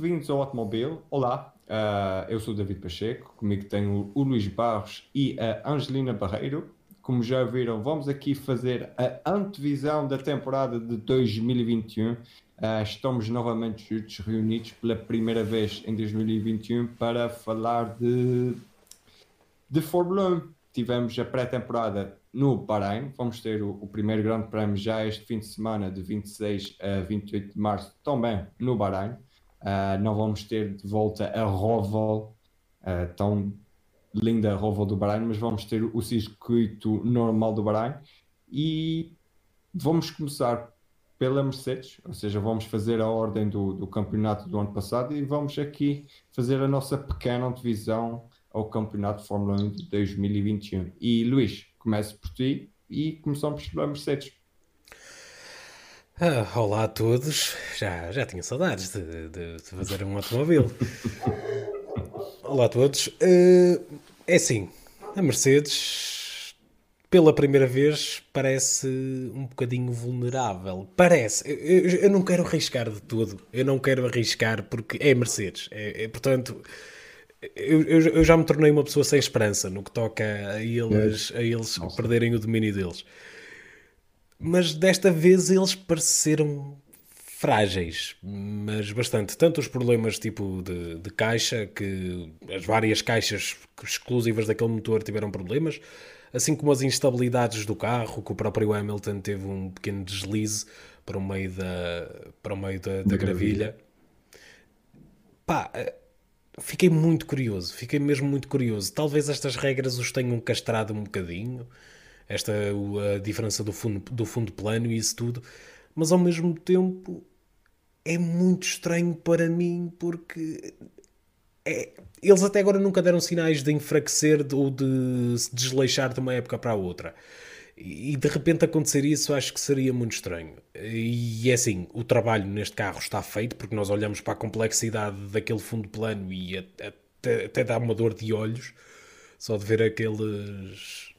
Bem-vindos ao Automóvel. Olá, uh, eu sou o David Pacheco, comigo tenho o Luís Barros e a Angelina Barreiro. Como já viram, vamos aqui fazer a antevisão da temporada de 2021. Uh, estamos novamente juntos, reunidos pela primeira vez em 2021 para falar de, de Fórmula 1. Tivemos a pré-temporada no Bahrein. Vamos ter o, o, primeiro grande prémio já este fim de semana, de 26 a 28 de março, também no Bahrein. Uh, não vamos ter de volta a Roval, uh, tão linda Roval do Bahrein, mas vamos ter o circuito normal do Bahrein. E vamos começar pela Mercedes, ou seja, vamos fazer a ordem do, do campeonato do ano passado e vamos aqui fazer a nossa pequena divisão ao campeonato de Fórmula 1 de 2021. E Luís, começo por ti e começamos pela Mercedes. Ah, olá a todos, já, já tinha saudades de, de, de fazer um automóvel. olá a todos. Uh, é assim, a Mercedes, pela primeira vez, parece um bocadinho vulnerável. Parece. Eu, eu não quero arriscar de tudo. Eu não quero arriscar porque é Mercedes. É, é portanto, eu, eu, eu, já me tornei uma pessoa sem esperança no que toca a eles, a eles perderem o domínio deles. Mas desta vez eles pareceram frágeis, mas bastante. Tanto os problemas tipo de, de caixa, que as várias caixas exclusivas daquele motor tiveram problemas, assim como as instabilidades do carro, que o próprio Hamilton teve um pequeno deslize para o meio da, para o meio da, da gravilha. Pá, fiquei muito curioso, fiquei mesmo muito curioso. Talvez estas regras os tenham castrado um bocadinho, esta a diferença do fundo, do fundo plano e isso tudo, mas ao mesmo tempo é muito estranho para mim porque é, eles até agora nunca deram sinais de enfraquecer ou de se desleixar de uma época para a outra. E de repente acontecer isso acho que seria muito estranho. E é assim, o trabalho neste carro está feito porque nós olhamos para a complexidade daquele fundo plano e até, até dá uma dor de olhos só de ver aqueles,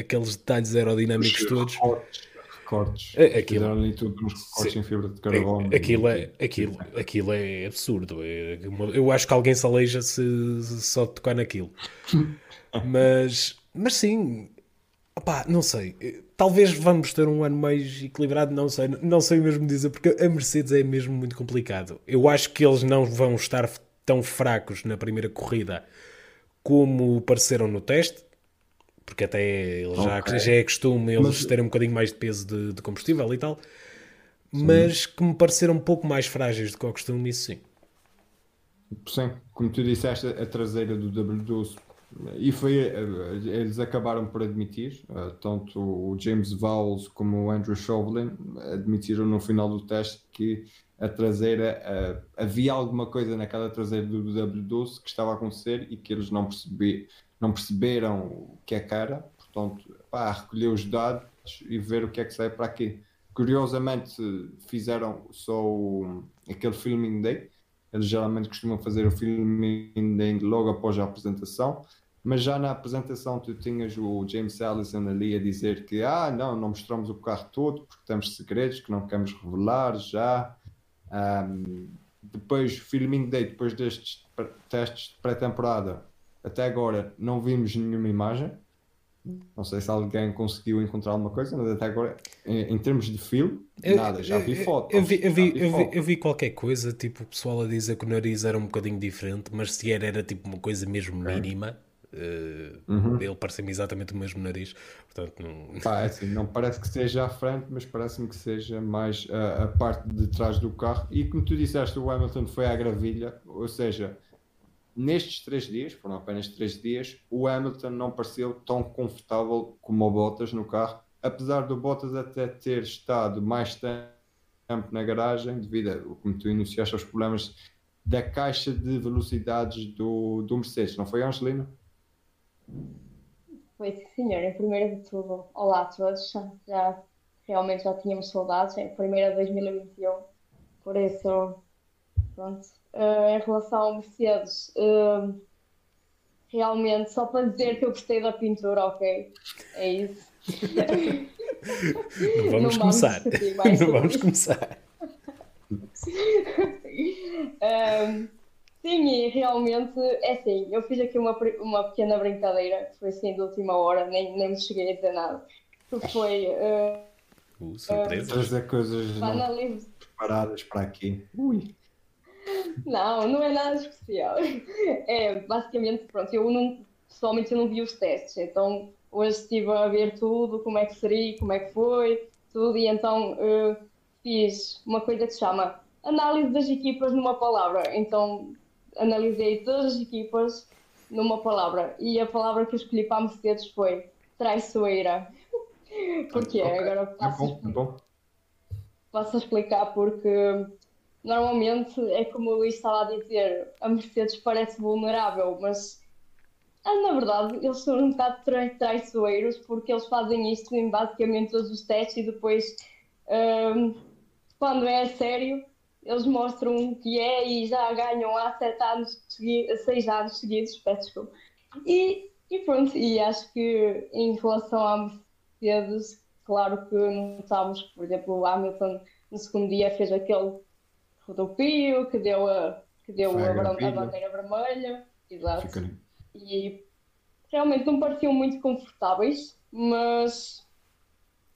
aqueles detalhes aerodinâmicos Os todos. Recortes, recortes. É, aquilo, ali tudo nos recortes sim, em fibra de carbono. É, aquilo, é, aquilo, aquilo é absurdo. É, eu acho que alguém se aleija se, se só tocar naquilo. mas, mas sim, Opá, não sei. Talvez vamos ter um ano mais equilibrado, não sei. Não sei mesmo dizer, porque a Mercedes é mesmo muito complicado. Eu acho que eles não vão estar tão fracos na primeira corrida como pareceram no teste, porque até já, okay. já é costume eles Mas... terem um bocadinho mais de peso de, de combustível e tal. Sim. Mas que me pareceram um pouco mais frágeis do que ao costume, isso sim. Sim, como tu disseste, a traseira do W12 e foi, eh, eles acabaram por admitir, eh, tanto o James Vowles como o Andrew Chauvelin admitiram no final do teste que a traseira, eh, havia alguma coisa naquela traseira do W12 que estava a acontecer e que eles não, percebi, não perceberam o que é era, portanto, pá, recolher os dados e ver o que é que sai para aqui. Curiosamente, fizeram só o, aquele filming day, eles geralmente costumam fazer o filming day logo após a apresentação mas já na apresentação tu tinhas o James Allison ali a dizer que ah, não, não mostramos o carro todo porque temos segredos que não queremos revelar já. Um, depois, filming day, depois destes testes de pré-temporada, até agora não vimos nenhuma imagem. Não sei se alguém conseguiu encontrar alguma coisa, mas até agora, em, em termos de filme, eu, nada, já vi fotos. Eu vi, eu, vi, vi, eu, vi, eu vi, qualquer coisa, tipo, o pessoal a dizer que o nariz era um bocadinho diferente, mas se era, era tipo uma coisa mesmo mínima. Uh, uhum. Ele parece-me exatamente o mesmo nariz, portanto não... Pá, é assim, não parece que seja à frente, mas parece-me que seja mais a, a, parte de trás do carro. E como tu disseste, o Hamilton foi à gravilha, ou seja, nestes três dias, foram apenas três dias, o Hamilton não pareceu tão confortável como o Bottas no carro, apesar do Bottas até ter estado mais tempo na garagem, devido a, como tu iniciaste, aos problemas da caixa de velocidades do, do Mercedes, não foi, Angelina? Foi sim, senhor. Em primeiro de tudo, olá a todos. Já realmente já tínhamos saudades. Em primeira de 2021. Por isso, pronto. Uh, em relação ao Mercedes, uh, realmente, só para dizer que eu gostei da pintura, ok? É isso. Não vamos Não começar. Vamos Não vamos começar. uh, realmente, é assim, eu fiz aqui uma, uma pequena brincadeira, que foi assim de última hora, nem, nem me cheguei a dizer nada, que foi... Uh, uh, surpresa. Trazer coisas não preparadas para aqui. Ui. Não, não é nada especial. É, basicamente, pronto, eu não, pessoalmente eu não vi os testes, então hoje estive a ver tudo, como é que seria, como é que foi, tudo, e então uh, fiz uma coisa que se chama análise das equipas numa palavra. Então analisei todas as equipas numa palavra e a palavra que eu escolhi para a Mercedes foi traiçoeira. Porquê? Okay. Agora passo, é bom, é bom. passo a explicar porque normalmente é como o Luís estava a dizer, a Mercedes parece vulnerável, mas ah, na verdade eles são um bocado traiçoeiros porque eles fazem isto em basicamente todos os testes e depois um, quando é sério eles mostram que é e já ganham há sete anos seis anos seguidos, peço desculpa. E, e pronto, e acho que em relação à Mercedes, claro que notámos que, por exemplo, o Hamilton no segundo dia fez aquele rodopio que deu a, que deu a, a, bandeira vermelha, exato. E realmente não pareciam muito confortáveis, mas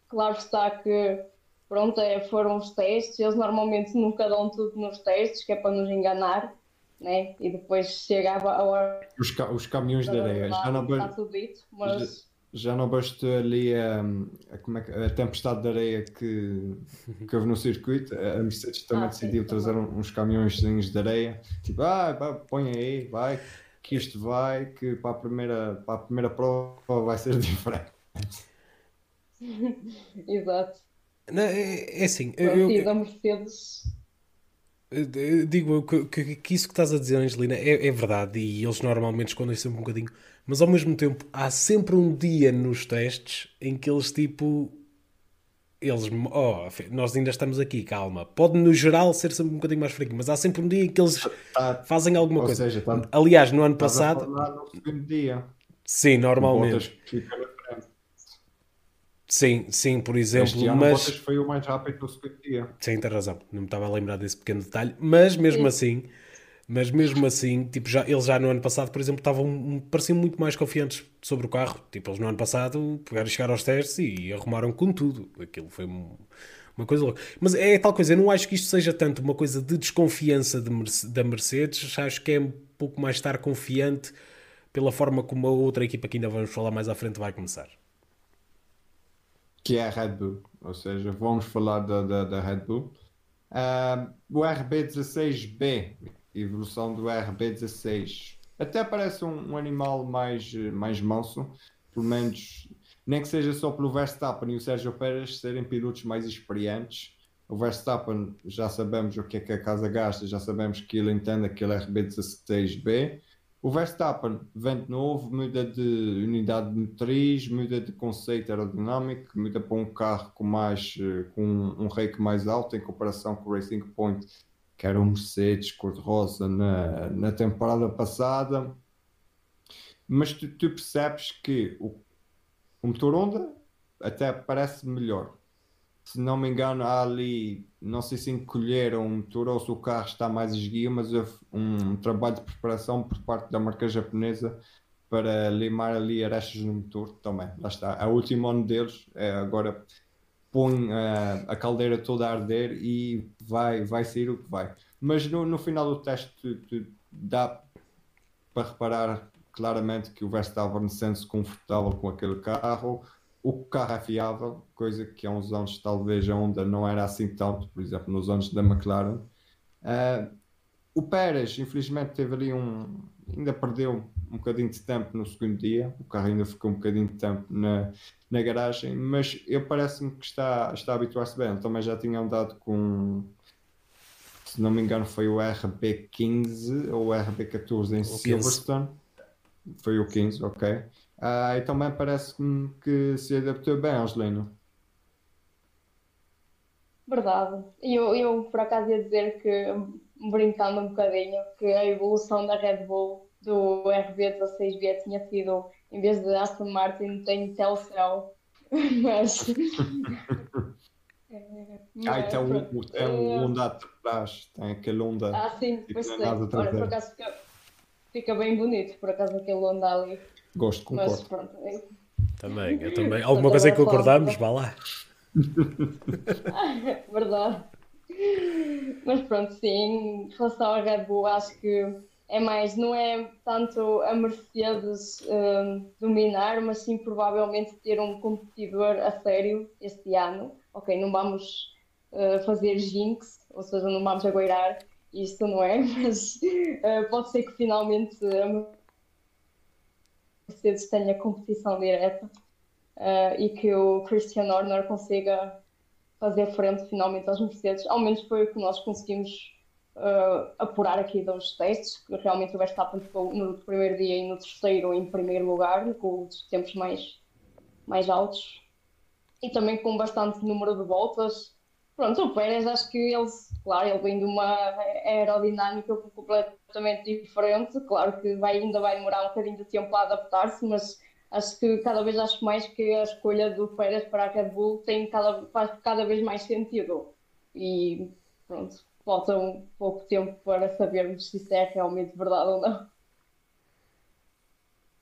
claro está que pronto, é, foram os testes, eles normalmente nunca dão tudo nos testes, que é para nos enganar, né? E depois chegava a hora. Os, ca os caminhões de areia, já não, está tudo dito, mas... já, não basta ali a, a, como é que, a tempestade de areia que, que houve no circuito, a Mercedes também ah, decidiu sim, trazer também. uns caminhões de areia, tipo, ah, vai, põe aí, vai, que isto vai, que para a primeira, para a primeira prova vai ser diferente. Exato. Não, é, é assim. Eu, eu, Mercedes. Eu digo que, que, que, isso que estás a dizer, Angelina, é, é, verdade e eles normalmente escondem sempre um bocadinho, mas ao mesmo tempo há sempre um dia nos testes em que eles tipo. Eles, oh, nós ainda estamos aqui, calma. Pode no geral ser sempre um bocadinho mais fraquinho, mas há sempre um dia em que eles tá, fazem alguma coisa. Seja, tá, Aliás, no ano passado. No dia. Sim, normalmente. Sim, sim, por exemplo. Este ano mas Bottas foi o mais rápido do segundo dia. Sim, tem razão. Não me estava a lembrar desse pequeno detalhe. Mas mesmo sim. assim, mas mesmo assim, tipo, já, eles já no ano passado, por exemplo, estavam, pareciam muito mais confiantes sobre o carro. Tipo, eles no ano passado pegaram chegar aos testes e arrumaram com tudo. Aquilo foi uma coisa louca. Mas é tal coisa, eu não acho que isto seja tanto uma coisa de desconfiança de, da Mercedes, acho que é um pouco mais estar confiante pela forma como a outra equipa que ainda vamos falar mais à frente vai começar que é a Red Bull, ou seja, vamos falar da, da, da Red Bull. Uh, o RB16B, evolução do RB16, até parece um, um, animal mais, mais manso, pelo menos, nem que seja só pelo Verstappen e o Sérgio Pérez serem pilotos mais experientes. O Verstappen já sabemos o que é que a casa gasta, já sabemos que ele entende aquele RB16B. O Verstappen vem de novo, muda de unidade de motriz, muda de conceito aerodinâmico, muda para um carro com, mais, eh, com um rake mais alto em comparação com o Racing Point, que era um Mercedes cor-de-rosa na, na temporada passada. Mas tu, tu percebes que o, o motor Honda até parece melhor se não me engano, há ali, não sei se encolheram o motor ou se o carro está mais esguio, mas houve um, trabalho de preparação por parte da marca japonesa para limar ali arestas no motor também. Lá está. A última ano deles é agora põe uh, a caldeira toda a arder e vai, vai sair o que vai. Mas no, no final do teste dá para reparar claramente que o Verstappen sente-se confortável com aquele carro o carro é fiável, coisa que há uns anos talvez a Honda não era assim tanto, por exemplo, nos anos da McLaren. Uh, o Pérez, infelizmente, teve ali um. ainda perdeu um bocadinho de tempo no segundo dia, o carro ainda ficou um bocadinho de tempo na, na garagem, mas eu parece-me que está, está a habituar-se bem. Também já tinha andado com, se não me engano, foi o RB15 ou o RB14 em o Silverstone. 15. Foi o 15, ok. Ah, e também parece-me que se adaptou bem, Angelina. Verdade. Eu, eu por acaso ia dizer que, brincando um bocadinho, que a evolução da Red Bull do RB16B tinha sido, em vez de Aston Martin, tem Telcel. Mas. ah, tem um, tem um onda atrás, tem aquele onda. Ah, sim, tipo, pois é. Olha, por acaso fica bem bonito, por acaso aquele onda ali. Gosto, concordo. Mas pronto, é- Também, eu também. Alguma coisa em que concordamos, vá lá. verdade. Mas pronto, sim, em relação à Red Bull, acho que é mais, não é tanto a Mercedes hum, dominar, mas sim provavelmente ter um competidor a sério este ano. Ok, não vamos uh, fazer jinx, ou seja, não vamos agueirar, isto não é, mas uh, pode ser que finalmente a Mercedes tenha competição direta uh, e que o Christian Horner consiga fazer frente finalmente aos Mercedes. Ao menos foi o que nós conseguimos uh, apurar aqui dos testes, que realmente o Verstappen ficou no primeiro dia e no terceiro em primeiro lugar, com os tempos mais, mais altos. E também com bastante número de voltas. Pronto, o Pérez acho que ele, claro, ele vem de uma aerodinâmica completamente diferente. Claro que vai, ainda vai demorar um bocadinho de tempo a adaptar-se, mas acho que cada vez acho mais que a escolha do Pérez para a Red Bull tem cada, faz cada vez mais sentido. E pronto, falta um pouco tempo para sabermos se isso é realmente verdade ou não.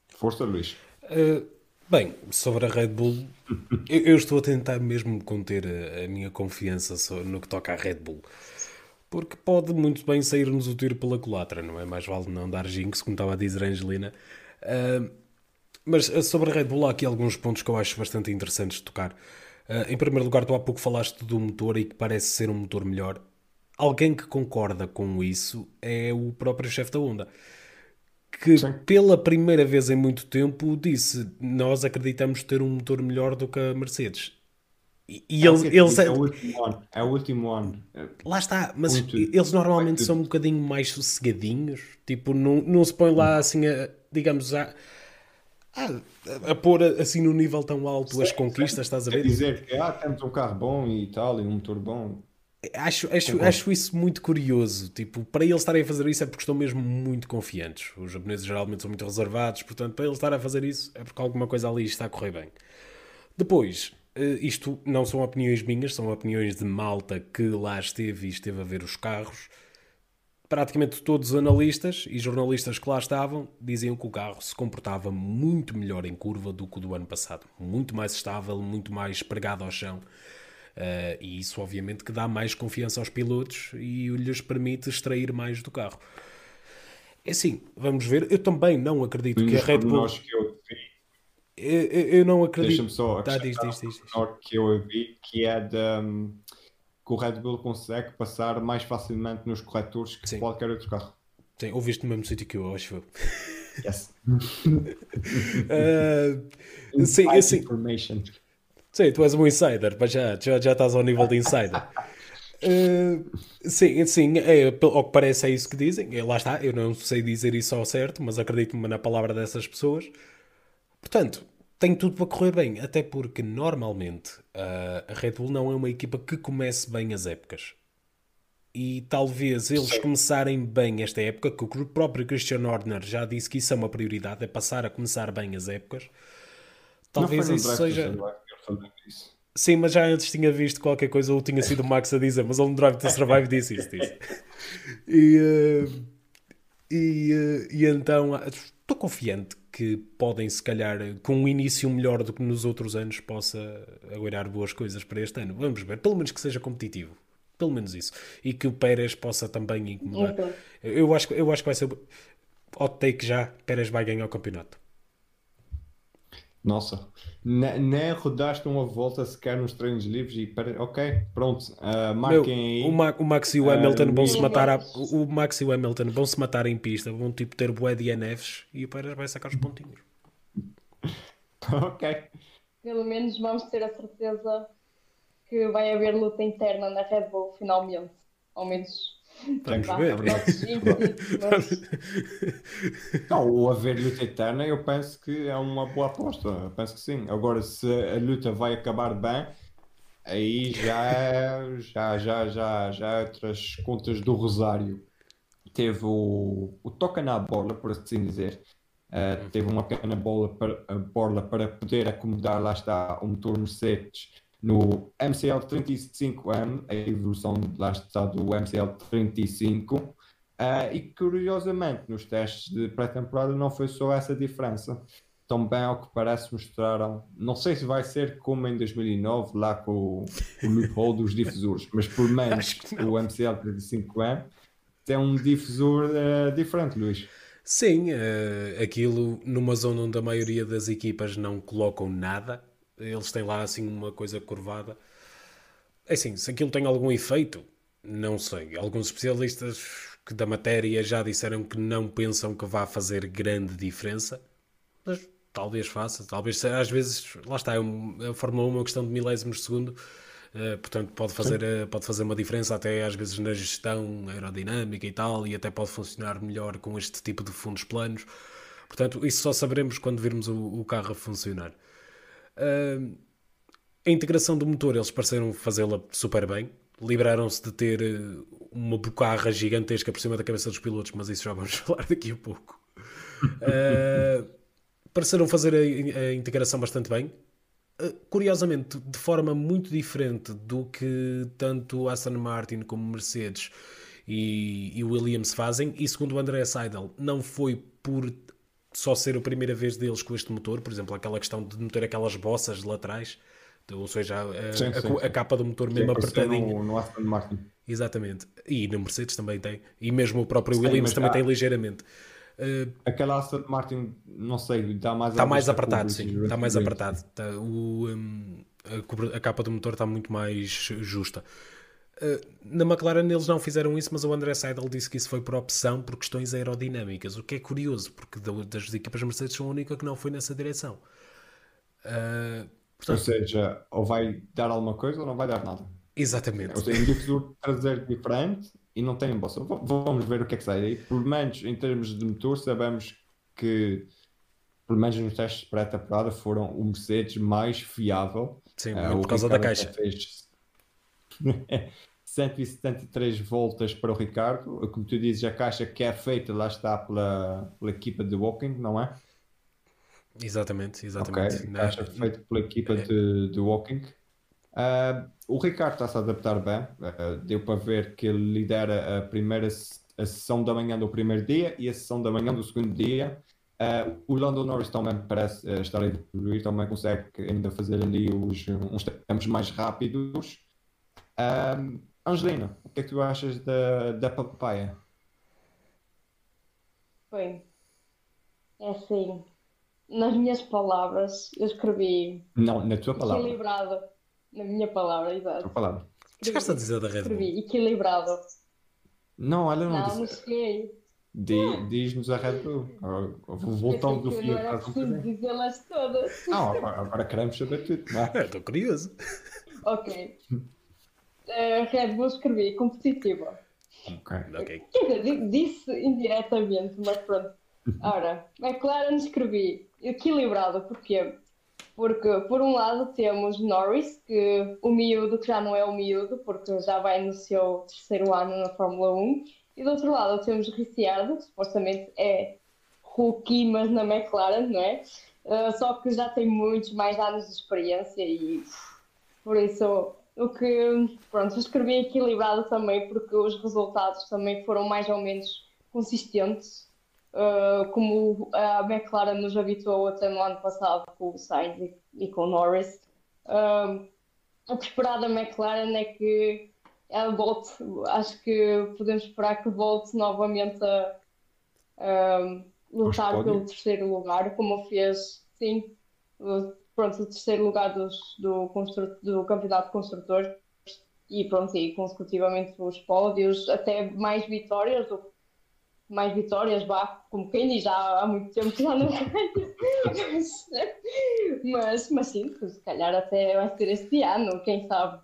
Força, Luís. Uh, bem, sobre a Red Bull, eu, eu, estou a tentar mesmo conter a, a minha confiança no que toca à Red Bull. Porque pode muito bem sair-nos o tiro pela culatra, não é? Mais vale não dar jinx, como estava a dizer a Angelina. Uh, mas eh, sobre a Red Bull há aqui alguns pontos que eu acho bastante interessantes de tocar. Uh, em primeiro lugar, tu há pouco falaste do motor e que parece ser um motor melhor. Alguém que concorda com isso é o próprio chefe da Honda. Que Sim. pela primeira vez em muito tempo disse: Nós acreditamos ter um motor melhor do que a Mercedes. E, e é, ele, eles, é o último ano. É o último ano. Lá está, mas muito, eles normalmente muito. são um bocadinho mais sossegadinhos. Tipo, não, não se põe lá assim, a, digamos, a, a, a pôr assim no nível tão alto sim, as conquistas, sim. estás a ver? É dizer que ah, temos um carro bom e tal, e um motor bom. Acho, acho, acho isso muito curioso. Tipo, para eles estarem a fazer isso é porque estão mesmo muito confiantes. Os japoneses geralmente são muito reservados, portanto, para eles estarem a fazer isso é porque alguma coisa ali está a correr bem. Depois, eh, isto não são opiniões minhas, são opiniões de malta que lá esteve e esteve a ver os carros praticamente todos os analistas e jornalistas que lá estavam diziam que o carro se comportava muito melhor em curva do que o do ano passado. Muito mais estável, muito mais pregado ao chão. Uh, e isso, obviamente, que dá mais confiança aos pilotos e lhes permite extrair mais do carro. É assim, vamos ver. Eu também não acredito que a Red Bull. Que eu, eu, eu, não acredito. Deixa-me só tá, diz, diz, diz, que eu vi que é da. De que o Red Bull consegue passar mais facilmente nos corretores que Sim. qualquer outro carro. Sim, ouviste no mesmo sítio que eu, acho. Yes. uh, sim, assim. Sim, tu és um insider, mas já, já, já estás ao nível de insider. Uh, sim, sim, é, ao que parece é isso que dizem. É, lá está, eu não sei dizer isso ao certo, mas acredito-me na palavra dessas pessoas. Portanto, tem tudo para correr bem, até porque normalmente uh, a Red Bull não é uma equipa que comece bem as épocas. E talvez eles Sim. começarem bem esta época, que o próprio Christian Horner já disse que isso é uma prioridade, é passar a começar bem as épocas. Talvez isso seja. Sim, mas já antes tinha visto qualquer coisa, ou tinha sido o Max a dizer, mas ele no Drive to Survive disse isso. Disse. E, uh, e, uh, e então estou confiante que podem, se calhar, com um início melhor do que nos outros anos, possa aguardar boas coisas para este ano. Vamos ver, pelo menos que seja competitivo. Pelo menos isso. E que o Pérez possa também incomodar. Eu acho, eu acho que vai ser. Hot take já, Pérez vai ganhar o campeonato. Nossa, nem rodaste uma volta sequer nos treinos livres e para... ok, pronto, uh, marquem Meu, aí. O, o Max e o Hamilton uh, vão se matar a... o Max e o Hamilton vão se matar em pista, vão tipo ter bué de NFs e o Pérez vai sacar os pontinhos. ok. Pelo menos vamos ter a certeza que vai haver luta interna na Red Bull finalmente, ao menos Vamos ver. Não, o haver luta eterna, eu penso que é uma boa aposta. Eu penso que sim. Agora, se a luta vai acabar bem, aí já já, já, já, já outras contas do Rosário. Teve o, o toca na bola, por assim dizer. Uh, teve uma pequena bola para, a bola para poder acomodar, lá está, o motor Mercedes no MCL 35M, a evolução lá está do MCL 35, Uh, e curiosamente, nos testes de pré-temporada não foi só essa diferença. Também, ao que parece, mostraram. Não sei se vai ser como em 2009, lá com o, o loophole dos difusores, mas por menos o MCL 35M tem um difusor uh, diferente, Luís. Sim, uh, aquilo numa zona onde a maioria das equipas não colocam nada, eles têm lá assim uma coisa curvada. É assim, se aquilo tem algum efeito, não sei. Alguns especialistas que da matéria já disseram que não pensam que vá fazer grande diferença, mas talvez faça, talvez às vezes, lá está, é a Fórmula 1 é uma questão de milésimos de segundo, uh, portanto pode fazer, uh, pode fazer uma diferença até às vezes na gestão aerodinâmica e tal, e até pode funcionar melhor com este tipo de fundos planos. Portanto, isso só saberemos quando virmos o, o carro a funcionar. A integração do motor, eles pareceram fazê-la super bem. Libraram-se de ter uma bocarra gigantesca por cima da cabeça dos pilotos, mas isso já vamos falar daqui a pouco. Uh, pareceram fazer a, a, integração bastante bem. Uh, curiosamente, de forma muito diferente do que tanto Aston Martin como Mercedes e, e Williams fazem, e segundo o André Seidel, não foi por só ser a primeira vez deles com este motor, por exemplo, aquela questão de meter aquelas bossas laterais, ou seja, a, sim, sim, a, a capa do motor mesmo apertadinha. No, no Aston Martin. Exatamente. E no Mercedes também tem. E mesmo o próprio Williams também tem ligeiramente. Uh, Aquela Aston Martin, não sei, está mais Está mais apertado, sim. Está mais apertado. Está, o, um, a, a, capa do motor está muito mais justa. Uh, na McLaren eles não fizeram isso, mas o André Seidel disse que isso foi por opção por questões aerodinâmicas, o que é curioso, porque das equipas Mercedes são a única que não foi nessa direção. Uh, portanto, ou seja, ou vai dar alguma coisa ou não vai dar nada. Exatamente. Ou seja, um traseiro diferente e não tem bolsa. Vamos ver o que é que sai daí. Pelo menos em termos de motor, sabemos que, pelo menos nos testes de pré-temporada, foram o Mercedes mais fiável. Sim, uh, por causa da caixa. Fez 173 voltas para o Ricardo. Como tu dizes, a caixa que é feita lá está pela, pela equipa de Walking, não é? Exatamente, exatamente. Okay. A caixa feita pela equipa é. de, de Walking. Uh, o Ricardo está-se a adaptar bem, uh, deu para ver que ele lidera a primeira a sessão da manhã do primeiro dia e a sessão da manhã do segundo dia. Uh, o Lando Norris também parece estar a evoluir, também consegue ainda fazer ali os, uns tempos mais rápidos. Angelina, o que é que tu achas da, da papaya? Bem, é assim, nas minhas palavras, eu escrevi. Não, na tua palavra. Equilibrado na minha palavra, exato. A palavra. Chegaste a dizer da Red Bull. Equilibrado. Não, olha, não, não disse. cheguei. Diz-nos a Red Bull. Voltando do. Não era preciso dizê-las todas. Não, agora, agora queremos saber tudo. É, estou curioso. Ok. Uh, Red Bull escrevi competitiva. Ok. okay. Quer dizer, disse indiretamente, mas pronto. Ora, McLaren escrevi equilibrado, porque porque, por um lado, temos Norris, que o miúdo, que já não é o miúdo, porque já vai no seu terceiro ano na Fórmula 1. E do outro lado, temos Ricciardo, que supostamente é rookie, mas na McLaren, não é? Uh, só que já tem muitos mais anos de experiência e por isso o que, pronto, escrevi equilibrado também, porque os resultados também foram mais ou menos consistentes uh, como a McLaren nos habituou até no ano passado com o Sainz e, e com o Norris. Uh, o que esperar da McLaren é que ela volte, acho que podemos esperar que volte novamente a, a lutar pelo terceiro lugar, como fez, sim, pronto, o terceiro lugar dos, do, do campeonato de construtores e pronto, e consecutivamente os pódios, até mais vitórias do mais vitórias, vá, como quem diz, já há muito tempo que já não mas, mas, mas sim, se calhar até vai ser este ano, quem sabe.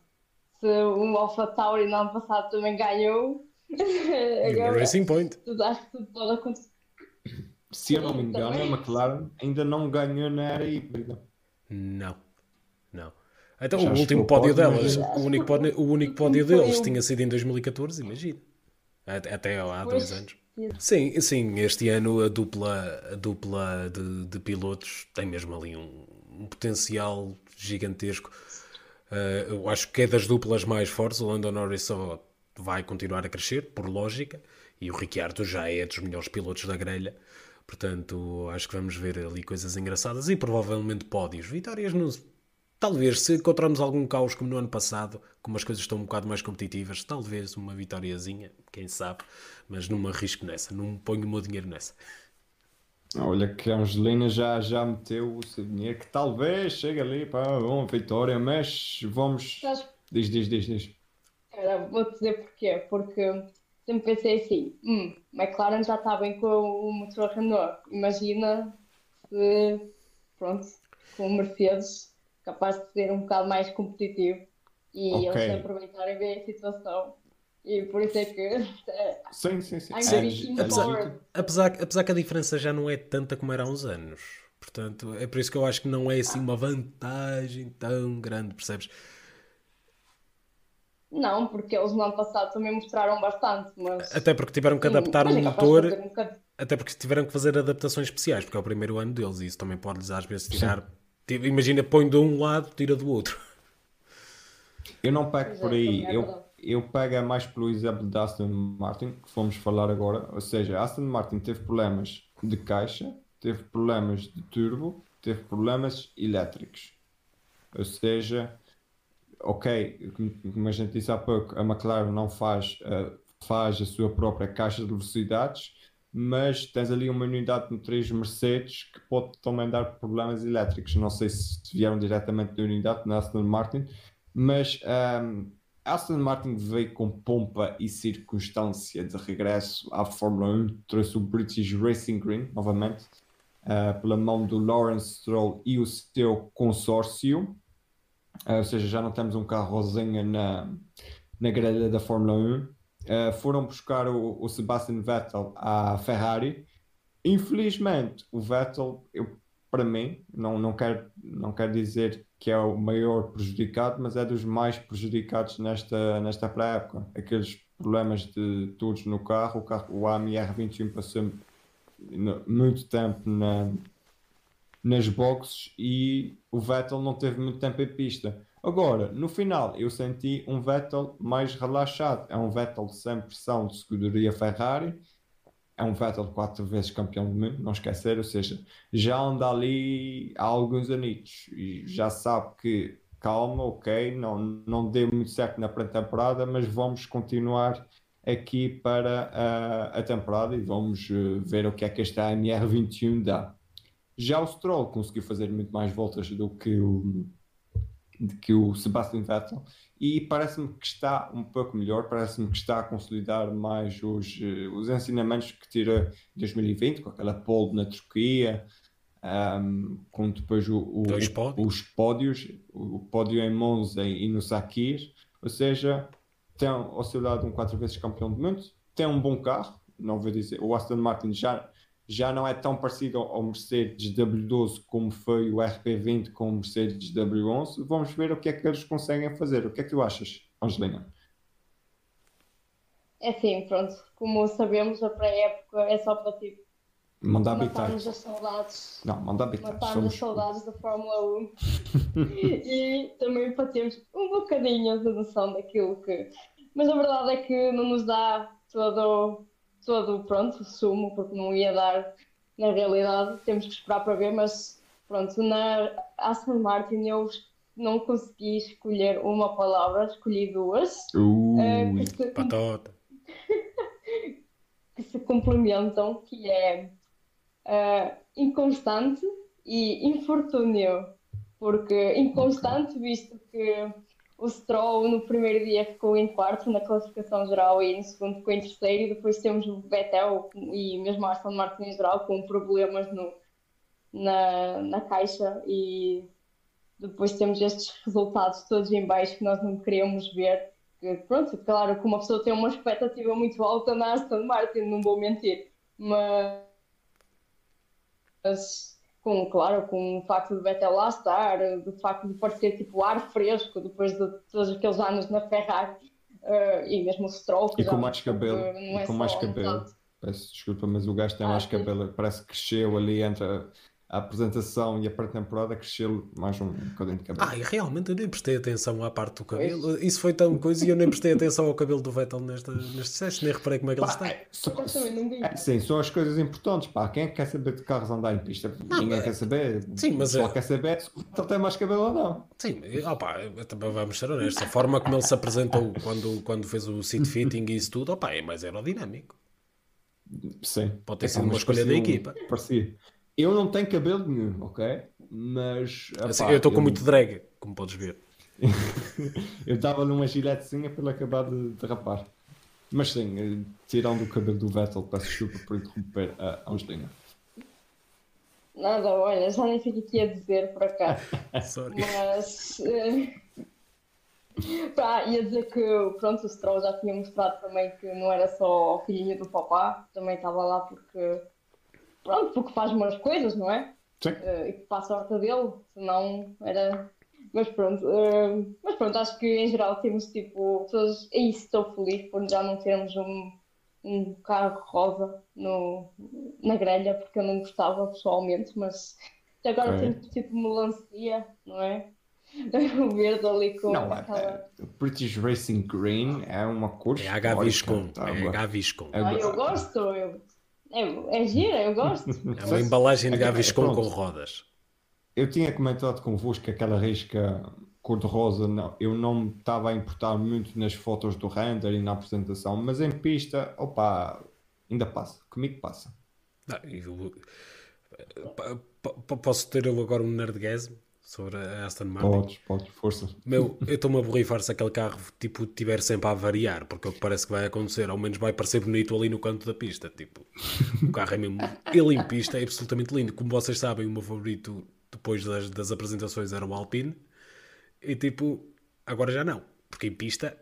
Se o Alpha Tauri no ano passado também ganhou. Agora, Racing Point. Tudo, acho que tudo pode acontecer. Se eu não me engano, a McLaren ainda não ganhou na era híbrida. Não, não. Então, Já o último pódio delas, o único pódio, o único pódio deles tinha sido em 2014, imagina. Até, até há dois anos. Sim, sim, este ano a dupla, a dupla de, de pilotos tem mesmo ali um, um potencial gigantesco. Uh, eu acho que é das duplas mais fortes. O Lando Norris só vai continuar a crescer, por lógica, e o Ricciardo já é dos melhores pilotos da grelha. Portanto, acho que vamos ver ali coisas engraçadas e provavelmente pódios. Vitórias no, Talvez, se encontrarmos algum caos como no ano passado, como as coisas estão um bocado mais competitivas, talvez uma vitóriazinha, quem sabe, mas não me arrisco nessa, não ponho o meu dinheiro nessa. Olha que a Angelina já, já meteu o seu dinheiro, que talvez chegue ali para uma vitória, mas vamos. Diz, diz, diz, diz. Era, vou dizer porquê, porque sempre pensei assim, hum, McLaren já está bem com o motor Renault, imagina se, pronto, com o Mercedes capaz de ser um bocado mais competitivo e okay. eles aproveitarem bem a situação. E por isso é que. Sim, sim, sim. sim. Apesar, apesar, apesar que a diferença já não é tanta como era há uns anos. Portanto, é por isso que eu acho que não é assim uma vantagem tão grande, percebes? Não, porque eles no ano passado também mostraram bastante, mas... Até porque tiveram que adaptar um motor... Um Até porque tiveram que fazer adaptações especiais, porque é o primeiro ano deles e isso também pode-lhes às vezes tirar Sim. Imagina, põe de um lado, tira do outro. Eu não pego por aí. É eu, eu pego mais pelo exemplo da Aston Martin, que fomos falar agora. Ou seja, a Aston Martin teve problemas de caixa, teve problemas de turbo, teve problemas elétricos. Ou seja, ok, como a gente disse há pouco, a McLaren não faz, uh, faz a sua própria caixa de velocidades, mas tens ali uma unidade de três Mercedes que pode também dar problemas elétricos. Não sei se vieram diretamente da unidade na Aston Martin, mas um, Aston Martin veio com pompa e circunstância de regresso à Fórmula 1, trouxe o British Racing Green novamente, uh, pela mão do Lawrence Stroll e o seu consórcio. Uh, ou seja, já não temos um carro rosinha na, na grelha da Fórmula 1 uh, foram buscar o, o, Sebastian Vettel à Ferrari. Infelizmente, o Vettel, eu, para mim, não, não, quero, não quero dizer que é o maior prejudicado, mas é dos mais prejudicados nesta, nesta pré-época. Aqueles problemas de todos no carro, o, carro, o AMI R21 passou muito tempo na, nas boxes e o Vettel não teve muito tempo em pista. Agora, no final, eu senti um Vettel mais relaxado. É um Vettel sem pressão de escuderia Ferrari. É um Vettel quatro vezes campeão do mundo, não esquecer. Ou seja, já anda ali há alguns anitos e já sabe que, calma, ok, não, não deu muito certo na pré-temporada, mas vamos continuar aqui para a, a temporada e vamos uh, ver o que é que esta AMR21 dá. Já o Stroll conseguiu fazer muito mais voltas do que o de que o Sebastian Vettel e parece-me que está um pouco melhor, parece-me que está a consolidar mais os, eh, os ensinamentos que tira em 2020, com aquela pole na Turquia, um, com depois o, o, pódios. os pódios, o pódio em Monza e no Sakir, ou seja, tem ao seu lado um quatro vezes campeão do mundo, tem um bom carro, não vou dizer, o Aston Martin já já não é tão parecido ao Mercedes W12 como foi o RP20 com o Mercedes W11. Vamos ver o que é que eles conseguem fazer. O que é que tu achas, Angelina? É sim, pronto. Como sabemos, a pré-época é só para tipo. Mandar habitar. Matarmos as saudades. Não, mandar habitar. Matarmos Somos... as saudades da Fórmula 1. e também para termos um bocadinho de noção daquilo que. Mas a verdade é que não nos dá todo todo, pronto, sumo, porque não ia dar na realidade, temos que esperar para ver, mas pronto, na Aston Martin eu não consegui escolher uma palavra, escolhi duas. Uh, uh, que, se, patota. que se complementam, que é uh, inconstante e infortúnio. Porque inconstante, visto que o Stroll no primeiro dia ficou em quarto na classificação geral e no segundo ficou em terceiro. E depois temos o Vettel e mesmo a Aston Martin em geral com problemas no, na, na caixa. E depois temos estes resultados todos em baixo que nós não queríamos ver. Que, pronto, claro que uma pessoa tem uma expectativa muito alta na Aston Martin, não vou mentir. Mas com, claro, com o facto de Vettel lá estar, do facto de parecer tipo ar fresco depois de todos aqueles anos na Ferrari uh, e mesmo o Stroll. E com mais cabelo, é com mais cabelo. Peço desculpa, mas o gajo tem ah, mais cabelo, parece que cresceu ali entre a, apresentação e a pré-temporada cresceu mais um bocadinho de cabelo. Ah, e realmente eu nem prestei atenção à parte do cabelo. Isso foi tão coisa e eu nem prestei atenção ao cabelo do Vettel nesta, neste teste, nem reparei como é que ele está. é, só- Eu também não vi. é, sim, são as coisas importantes. Pá. Quem é que quer saber de carros andar em pista? Ninguém quer saber. Sim, mas Só é- quer saber se ele tem mais cabelo ou não. Sim, opa, eu também vamos ser honestos. A forma como ele se apresentou quando, quando fez o seat fitting e isso tudo, opa, é mais aerodinâmico. Sim. Pode ter É, sido mas uma escolha da equipa. Parecia. Eu não tenho cabelo nenhum, ok? Mas. Assim, eu estou com muito drag, como podes ver. Eu dava-lhe uma giletezinha para ele acabar de, de rapar. Mas sim, eh, tirando o cabelo do Vettel, peço desculpa por interromper a Angelina. Nada, olha, já nem sei o que aqui a dizer por acaso. Sorry. Mas. eh, Pá, ia dizer que pronto, o Stroll já tinha mostrado também que não era só o filhinho do papá, também estava lá porque. Pronto, porque faz umas coisas, não é? Sim. Eh, e que passa a horta dele, senão era. Mas pronto, eh, mas pronto, acho que em geral temos tipo. Todos, é isso, estou feliz por já não termos um, um carro rosa no, na grelha, porque eu não gostava pessoalmente, mas agora É. temos tipo melancia, não é? O verde ali com Não, aquela. é, British Racing Green é uma cor É H Viscom. histórica, É tá, H Viscom. É- Ah, eu gosto, eu... é, é gira, eu gosto. É uma embalagem de É, Gaviscon pronto. com rodas. Eu tinha comentado convosco que aquela risca cor-de-rosa, não, eu não me estava a importar muito nas fotos do render e na apresentação, mas em pista, opa, ainda passa, comigo passa. Ah, eu- pa- Posso ter eu agora um nerdgasm sobre a Aston Martin? Podes, podes, força. Meu, eu estou-me a borrifar se aquele carro tipo, tiver sempre a variar, porque é o que parece que vai acontecer, ao menos vai parecer bonito ali no canto da pista. Tipo, o carro é mesmo. Ele em pista é absolutamente lindo. Como vocês sabem, o meu favorito depois das, das apresentações era o Alpine, e tipo, agora já não, porque em pista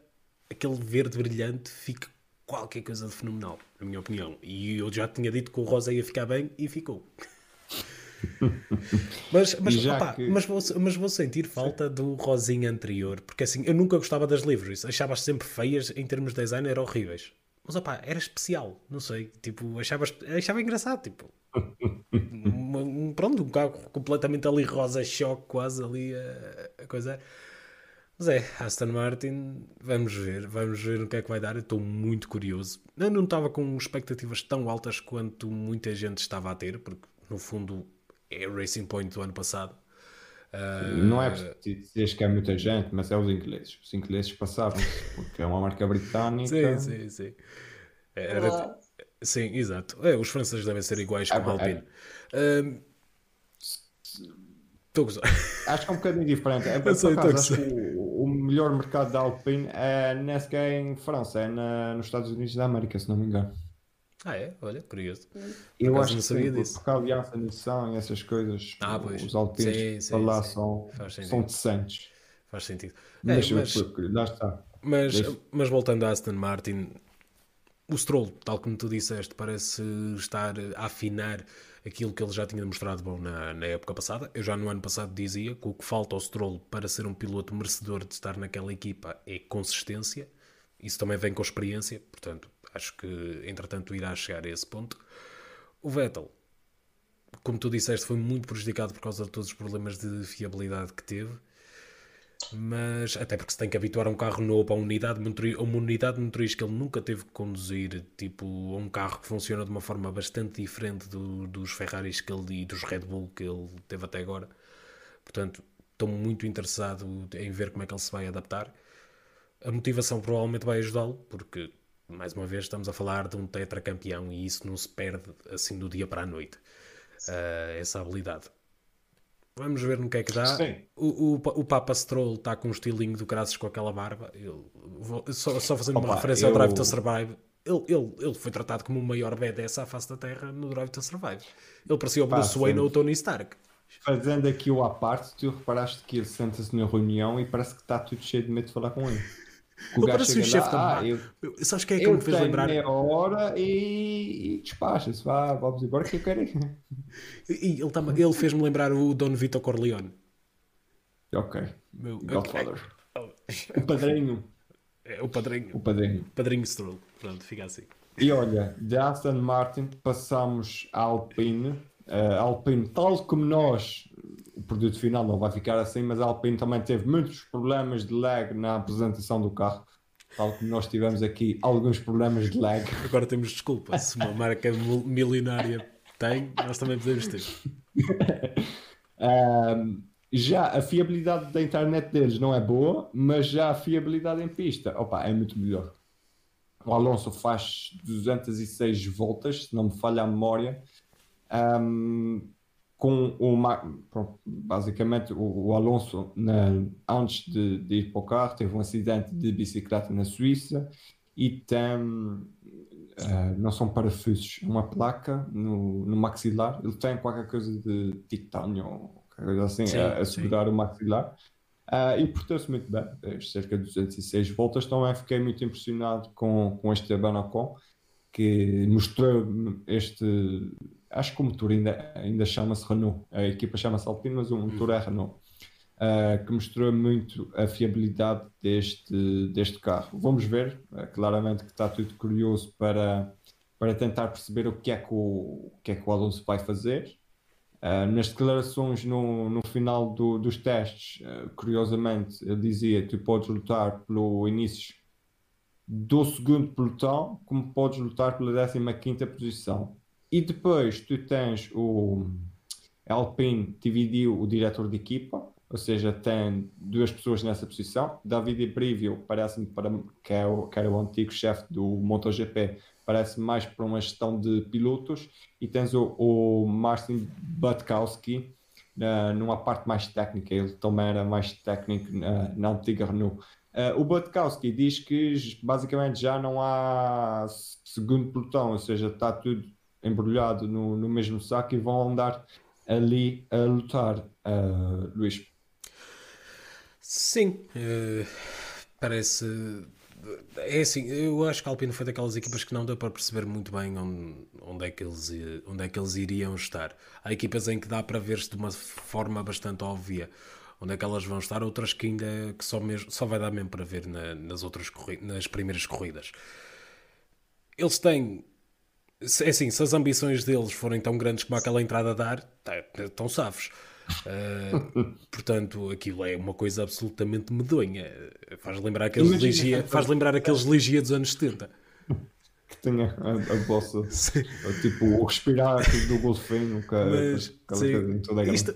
aquele verde brilhante fica qualquer coisa de fenomenal, na minha opinião. E eu já tinha dito que o rosa ia ficar bem e ficou. Mas, mas, opá, que- mas, vou, mas vou sentir falta do rosinha anterior, porque assim, eu nunca gostava das livros, achava-as sempre feias em termos de design, eram horríveis. Mas opá, era especial, não sei, tipo, achava, achava engraçado, tipo. um, pronto, um carro completamente ali rosa choque, quase ali a, a coisa. Mas é, Aston Martin, vamos ver, vamos ver o que é que vai dar. Eu estou muito curioso. Eu não estava com expectativas tão altas quanto muita gente estava a ter, porque no fundo é o Racing Point do ano passado. Ah, Não é preciso dizer que é muita gente, mas é os ingleses. Os ingleses passaram porque é uma marca britânica. sim, sim, sim. Era- sim, exato. É, os franceses devem ser iguais como a é- Alpine. Estou a gozar. Acho que é um bocadinho diferente. É, Eu por sei, acaso, acho que o, o melhor mercado da Alpine é, não é sequer em França, é na- nos Estados Unidos da América, se não me engano. Ah, é? Olha, curioso. Eu acaso acho não que sabia sim, disso. porque a aliança Nissan e essas coisas, Ah, pois. os sim, para lá sim. são, Faz sentido. são decentes. Faz sentido. É, Mas, mas- porque, lá está. Mas, mas voltando a Aston Martin, o Stroll, tal como tu disseste, parece estar a afinar aquilo que ele já tinha demonstrado bom na, na época passada. Eu já no ano passado dizia que o que falta ao Stroll para ser um piloto merecedor de estar naquela equipa é consistência. Isso também vem com experiência, portanto, acho que entretanto irá chegar a esse ponto. O Vettel, como tu disseste, foi muito prejudicado por causa de todos os problemas de fiabilidade que teve mas até porque se tem que habituar a um carro novo, a uma unidade, de motori- a uma unidade de motriz que ele nunca teve que conduzir, tipo, a um carro que funciona de uma forma bastante diferente do- dos Ferraris que ele, e dos Red Bull que ele teve até agora. Portanto, estou muito interessado em ver como é que ele se vai adaptar. A motivação provavelmente vai ajudá-lo, porque, mais uma vez, estamos a falar de um tetracampeão e isso não se perde assim do dia para a noite. Ah, essa habilidade. Vamos ver no que é que dá. O, o, o Papa Stroll está com um estilinho do graças com aquela barba. Eu vou- só, só fazendo uma Opa, referência ao eu- Drive to Survive. Ele, ele, ele foi tratado como o maior BDS à face da Terra no Drive to Survive. Ele parecia o Bruce Wayne ou o Tony Stark. Fazendo aqui o à parte, tu reparaste que ele senta-se na reunião e parece que está tudo cheio de medo de falar com ele. Que Ele parece o chefe da ah, eu, Sabes quem é que me fez lembrar? meia hora e, e despacha-se, vá, vamos embora que eu quero ir. E ele, tá- ele fez-me lembrar o Don Vito Corleone. Ok, Meu, Godfather. O padrinho, É, o padrinho. o padrinho. Padrinho Stroll. Pronto, fica assim. E olha, de Aston Martin passamos à Alpine, A Alpine, tal como nós, o produto final não vai ficar assim, mas a Alpine também teve muitos problemas de lag na apresentação do carro. Tal como nós tivemos aqui alguns problemas de lag. Agora temos desculpa. Se uma marca milionária tem, nós também podemos ter. um, já a fiabilidade da internet deles não é boa, mas já a fiabilidade em pista opa, é muito melhor. O Alonso faz 206 voltas, se não me falha a memória, um, com o basicamente o, Alonso na, antes de, de, ir para o carro teve um acidente de bicicleta na Suíça e tem uh, não são parafusos, é uma placa no, no maxilar, ele tem qualquer coisa de titânio coisa assim, sim, a, a segurar o maxilar. Uh, e portou-se muito bem, cerca de 206 voltas. Também fiquei muito impressionado com, com este Banacon, que mostrou este. Acho que o motor ainda, ainda chama-se Renault, a equipa chama-se Alpine, mas o motor é Renault. Uh, que mostrou muito a fiabilidade deste, deste carro. Vamos ver, uh, claramente que está tudo curioso para, para tentar perceber o que é que o, o, que é que o Alonso vai fazer. Uh, nas declarações no, no final do, dos testes, curiosamente, ele dizia: tu podes lutar pelo início do segundo pelotão, como podes lutar pela 15 posição. E depois tu tens o Alpine dividiu o diretor de equipa, ou seja, tem duas pessoas nessa posição. David Brivio parece-me que, é o, que era o antigo chefe do MotoGP, parece mais para uma gestão de pilotos, e tens o, o Martin Butkowski uh, numa parte mais técnica, ele também era mais técnico uh, na antiga Renault. Uh, o Butkowski diz que basicamente já não há segundo pelotão, ou seja, está tudo embrulhado no, no mesmo saco e vão andar ali a lutar, uh, Luís. Sim, uh, parece é assim, eu acho que a Alpine foi daquelas equipas que não deu para perceber muito bem onde, onde, é que eles, onde é que eles iriam estar. Há equipas em que dá para ver-se de uma forma bastante óbvia onde é que elas vão estar, outras que ainda que só, mesmo, só vai dar mesmo para ver na, nas outras nas primeiras corridas. Eles têm é assim, se as ambições deles forem tão grandes como aquela entrada a dar, tá, estão saves. Uh, portanto, aquilo é uma coisa absolutamente medonha. Faz lembrar aqueles ligia, faz lembrar aqueles ligia dos anos 70. Que tinha a, a vossa tipo o respirar do golfinho, que, Mas, toda a, isto,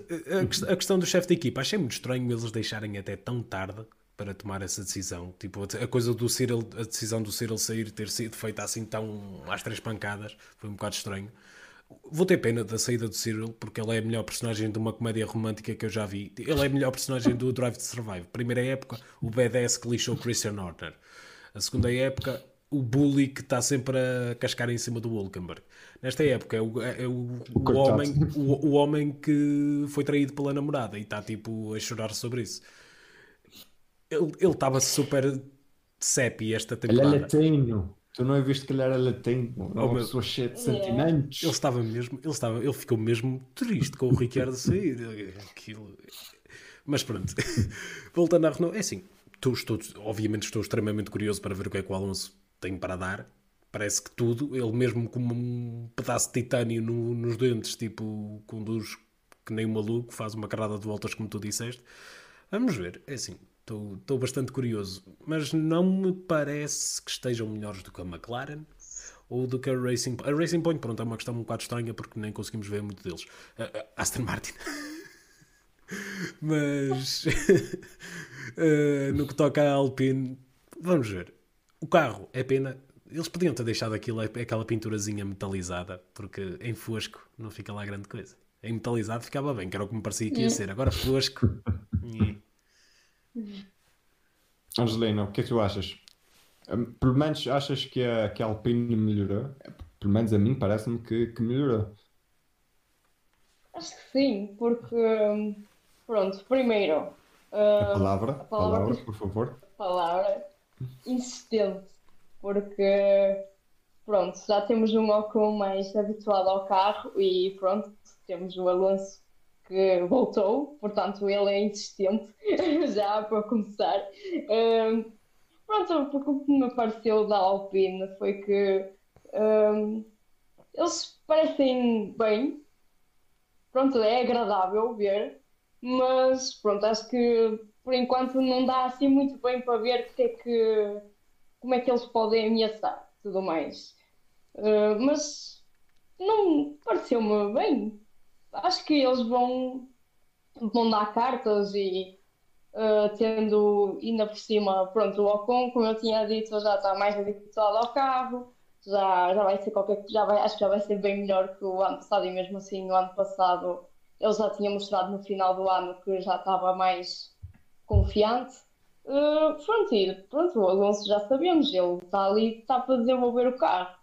a, a questão do chefe da equipa, achei muito estranho eles deixarem até tão tarde para tomar essa decisão. Tipo, a coisa do Cyril, a decisão do Cyril sair ter sido feita assim tão às três pancadas, foi um bocado estranho. Vou ter pena da saída do Cyril, porque ele é a melhor personagem de uma comédia romântica que eu já vi. Ele é a melhor personagem do Drive to Survive. Primeira época, o badass que lixou Christian Horner. A segunda época, o bully que está sempre a cascar em cima do Wolkenberg. Nesta época, é o, é o, o homem, o, o, homem que foi traído pela namorada e está tipo a chorar sobre isso. Ele estava super sepi esta temporada. Ele é latino. Tu não é visto que ele era latino, oh, uma pessoa cheia de sentimentos. Ele estava mesmo, ele estava, ele ficou mesmo triste com o Ricardo sair. Aquilo. Mas pronto, voltando à Renault, é assim, estou, estou, obviamente estou extremamente curioso para ver o que é que o Alonso tem para dar. Parece que tudo, ele mesmo com um pedaço de titânio no, nos dentes, tipo, conduz que nem um maluco, faz uma carrada de voltas como tu disseste. Vamos ver, é assim, Estou bastante curioso. Mas não me parece que estejam melhores do que a McLaren ou do que a Racing Point. A Racing Point, pronto, é uma questão um bocado estranha porque nem conseguimos ver muito deles. Uh, uh, Aston Martin. Mas uh, no que toca à Alpine, vamos ver. O carro é pena. Eles podiam ter deixado aquilo, aquela pinturazinha metalizada, porque em fosco não fica lá grande coisa. Em metalizado ficava bem, que era o que me parecia que ia ser. Agora fosco. Angelina, o que é que tu achas? Hum, pelo menos achas que a, que a Alpine melhorou? Pelo menos a mim parece-me que, que melhorou. Acho que sim, porque hum, pronto, primeiro a hum, palavra, a palavra, palavra por favor. A palavra insistente, porque pronto, já temos um Ocon mais habituado ao carro e pronto, temos o Alonso que voltou, portanto ele é insistente, já para começar. Um, pronto, o que me pareceu da Alpine foi que um, eles parecem bem, pronto, é agradável ver, mas pronto, acho que por enquanto não dá assim muito bem para ver que é que, como é que eles podem ameaçar tudo mais. Uh, mas não pareceu-me bem. Acho que eles vão, vão dar cartas e uh, tendo ainda por cima, pronto, o Ocon, como eu tinha dito, já está mais habituado ao carro, já, já vai ser qualquer já vai, acho que já vai ser bem melhor que o ano passado e mesmo assim no ano passado ele já tinha mostrado no final do ano que já estava mais confiante. Uh, pronto, e, pronto, o Alonso já sabemos, ele está ali, está para desenvolver o carro.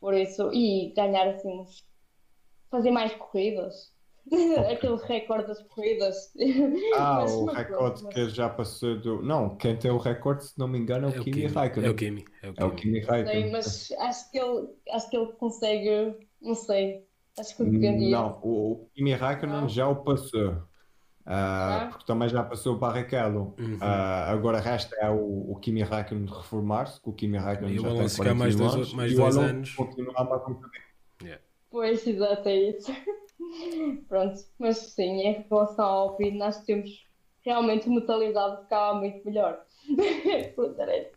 Por isso, e ganhar assim, fazer mais corridas. Aquele recorde das corridas. Ah, mas, o recorde que já passou do. Não, quem tem o recorde, se não me engano, é o, é Kimi, Raikkonen. É o Kimi. É o Kimi, é o Kimi Raikkonen. Mas acho que, ele, acho que ele consegue. Não sei. Acho que dependia. Não, o, o Kimi Raikkonen já o passou. Uh, porque também já passou o Barrichello. Uhum. Uh, agora resta é o, o Kimi Raikkonen reformar-se, que o Kimi Raikkonen já tem 40 mais dois, anos, mais dois anos. Continuar mais um yeah. Pois, exato, é isso. Pronto, mas sim, em relação ao Alpine, nós temos realmente uma mentalidade ficava muito melhor.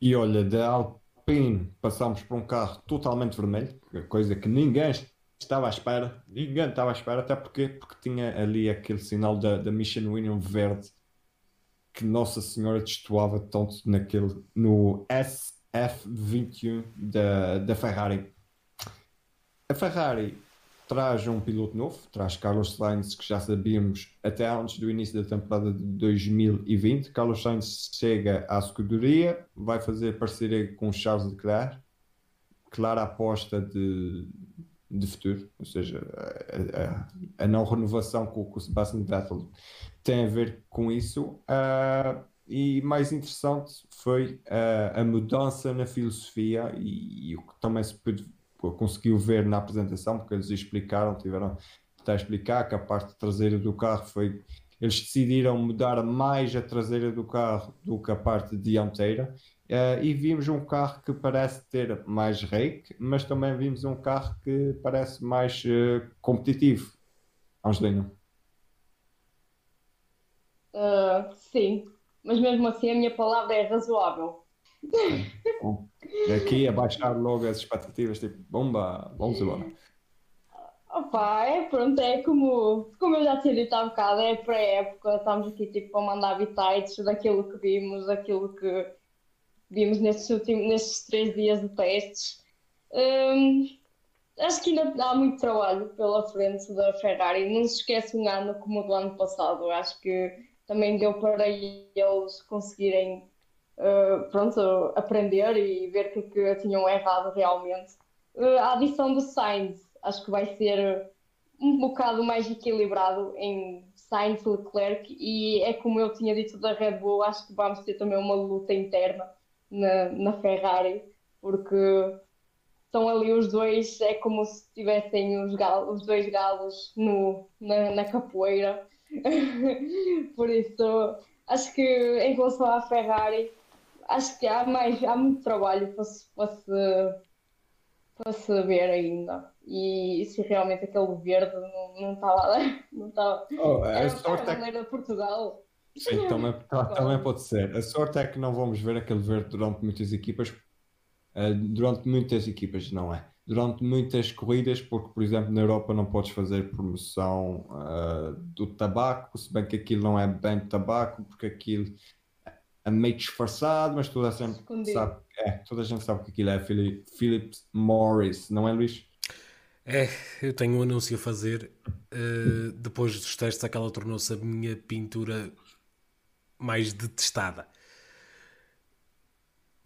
e olha, da Alpine passámos para um carro totalmente vermelho, coisa que ninguém estava à espera, ninguém estava à espera, até porque, porque tinha ali aquele sinal da, da Mission Winning verde que Nossa Senhora destoava tanto naquele, no SF21 da, da Ferrari. A Ferrari traz um piloto novo, traz Carlos Sainz, que já sabíamos até antes do início da temporada de 2020. Carlos Sainz chega à escuderia, vai fazer parceria com Charles Leclerc, clara aposta de, de futuro, ou seja, a, a, a não renovação com, com, o Sebastian Vettel tem a ver com isso. Uh, e mais interessante foi uh, a mudança na filosofia e, e, o que também se pôde, conseguiu ver na apresentação, porque eles explicaram, tiveram a explicar que a parte traseira do carro foi. Eles decidiram mudar mais a traseira do carro do que a parte dianteira Uh, e vimos um carro que parece ter mais rake, mas também vimos um carro que parece mais uh, competitivo. Angelina. Uh, sim, mas mesmo assim a minha palavra é razoável. Bom, daqui a baixar logo as expectativas, tipo, bomba, vamos embora. Opa, é pronto, é como, como eu já tinha dito há bocado, é pré-época, estamos aqui tipo a mandar bitites daquilo que vimos, daquilo que vimos nestes, últimos, nestes três dias de testes. Um, acho que ainda há muito trabalho pela frente da Ferrari. Não se esquece um ano como o do ano passado. Acho que também deu para eles conseguirem uh, pronto, aprender e ver o que, que tinham errado realmente. Uh, a adição do Sainz acho que vai ser um bocado mais equilibrado em Sainz Leclerc e é como eu tinha dito da Red Bull, acho que vamos ter também uma luta interna na, na Ferrari, porque estão ali os dois, é como se tivessem os, galos, os dois galos no, na, na capoeira. Por isso, acho que em relação à Ferrari, acho que há, mais, há muito trabalho para se, para se, para se ver ainda. E se realmente aquele verde não, não está lá, não está. Oh, a sorte é que... Portugal. Sim, também, tá, também pode ser. A sorte é que não vamos ver aquele verde durante muitas equipas. Uh, durante muitas equipas, não é? Durante muitas corridas, porque, por exemplo, na Europa não podes fazer promoção uh, do tabaco, se bem que aquilo não é bem tabaco, porque aquilo é meio disfarçado, mas toda a gente sabe, é, toda a gente sabe que aquilo é Philip Morris, não é, Luís? É, eu tenho um anúncio a fazer. Uh, depois dos testes, aquela tornou-se a minha pintura mais detestada.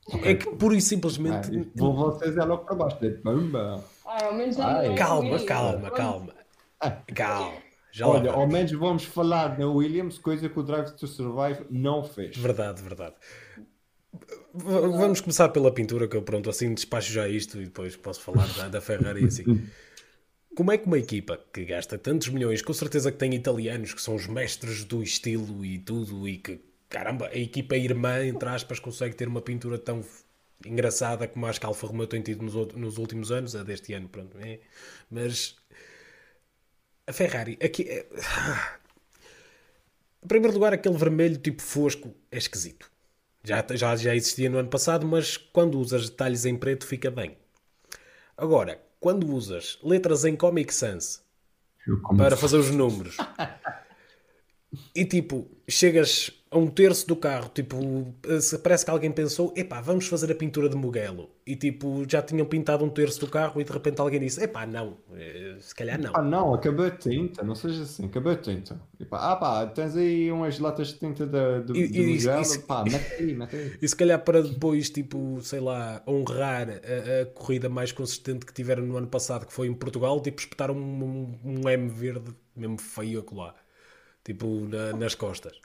Okay. É que pura e simplesmente. Ah, vou vocês é logo para baixo. Bamba. Ah, ao menos calma, calma, calma. Ah. Calma. Já Olha, ao menos vamos falar na Williams, coisa que o Drive to Survive não fez. Verdade, verdade. Vamos começar pela pintura, que eu pronto, assim despacho já isto e depois posso falar da, da Ferrari assim. Como é que uma equipa que gasta tantos milhões, com certeza que tem italianos que são os mestres do estilo e tudo, e que, caramba, a equipa irmã, entre aspas, consegue ter uma pintura tão engraçada como acho que a Alfa Romeo tem tido nos, nos últimos anos, a deste ano, pronto. É. Mas a Ferrari, aqui. É... Em primeiro lugar, aquele vermelho tipo fosco é esquisito. Já, já, já existia no ano passado, mas quando usas detalhes em preto fica bem. Agora, quando usas letras em Comic Sans para fazer os números e tipo, chegas a um terço do carro, tipo, parece que alguém pensou, epá, vamos fazer a pintura de Mugello. E tipo, já tinham pintado um terço do carro e de repente alguém disse, epá, não, eh, se calhar não. Ah, não, acabou a tinta, não seja assim, acabou a tinta. Epá, ah pá, tens aí umas latas de tinta de, de, e, de e, Mugello, e, pá, mete aí, mete aí. E se calhar para depois, tipo, sei lá, honrar a, a, corrida mais consistente que tiveram no ano passado, que foi em Portugal, tipo, espetaram um, um, um M verde, mesmo feio lá, tipo, na, nas costas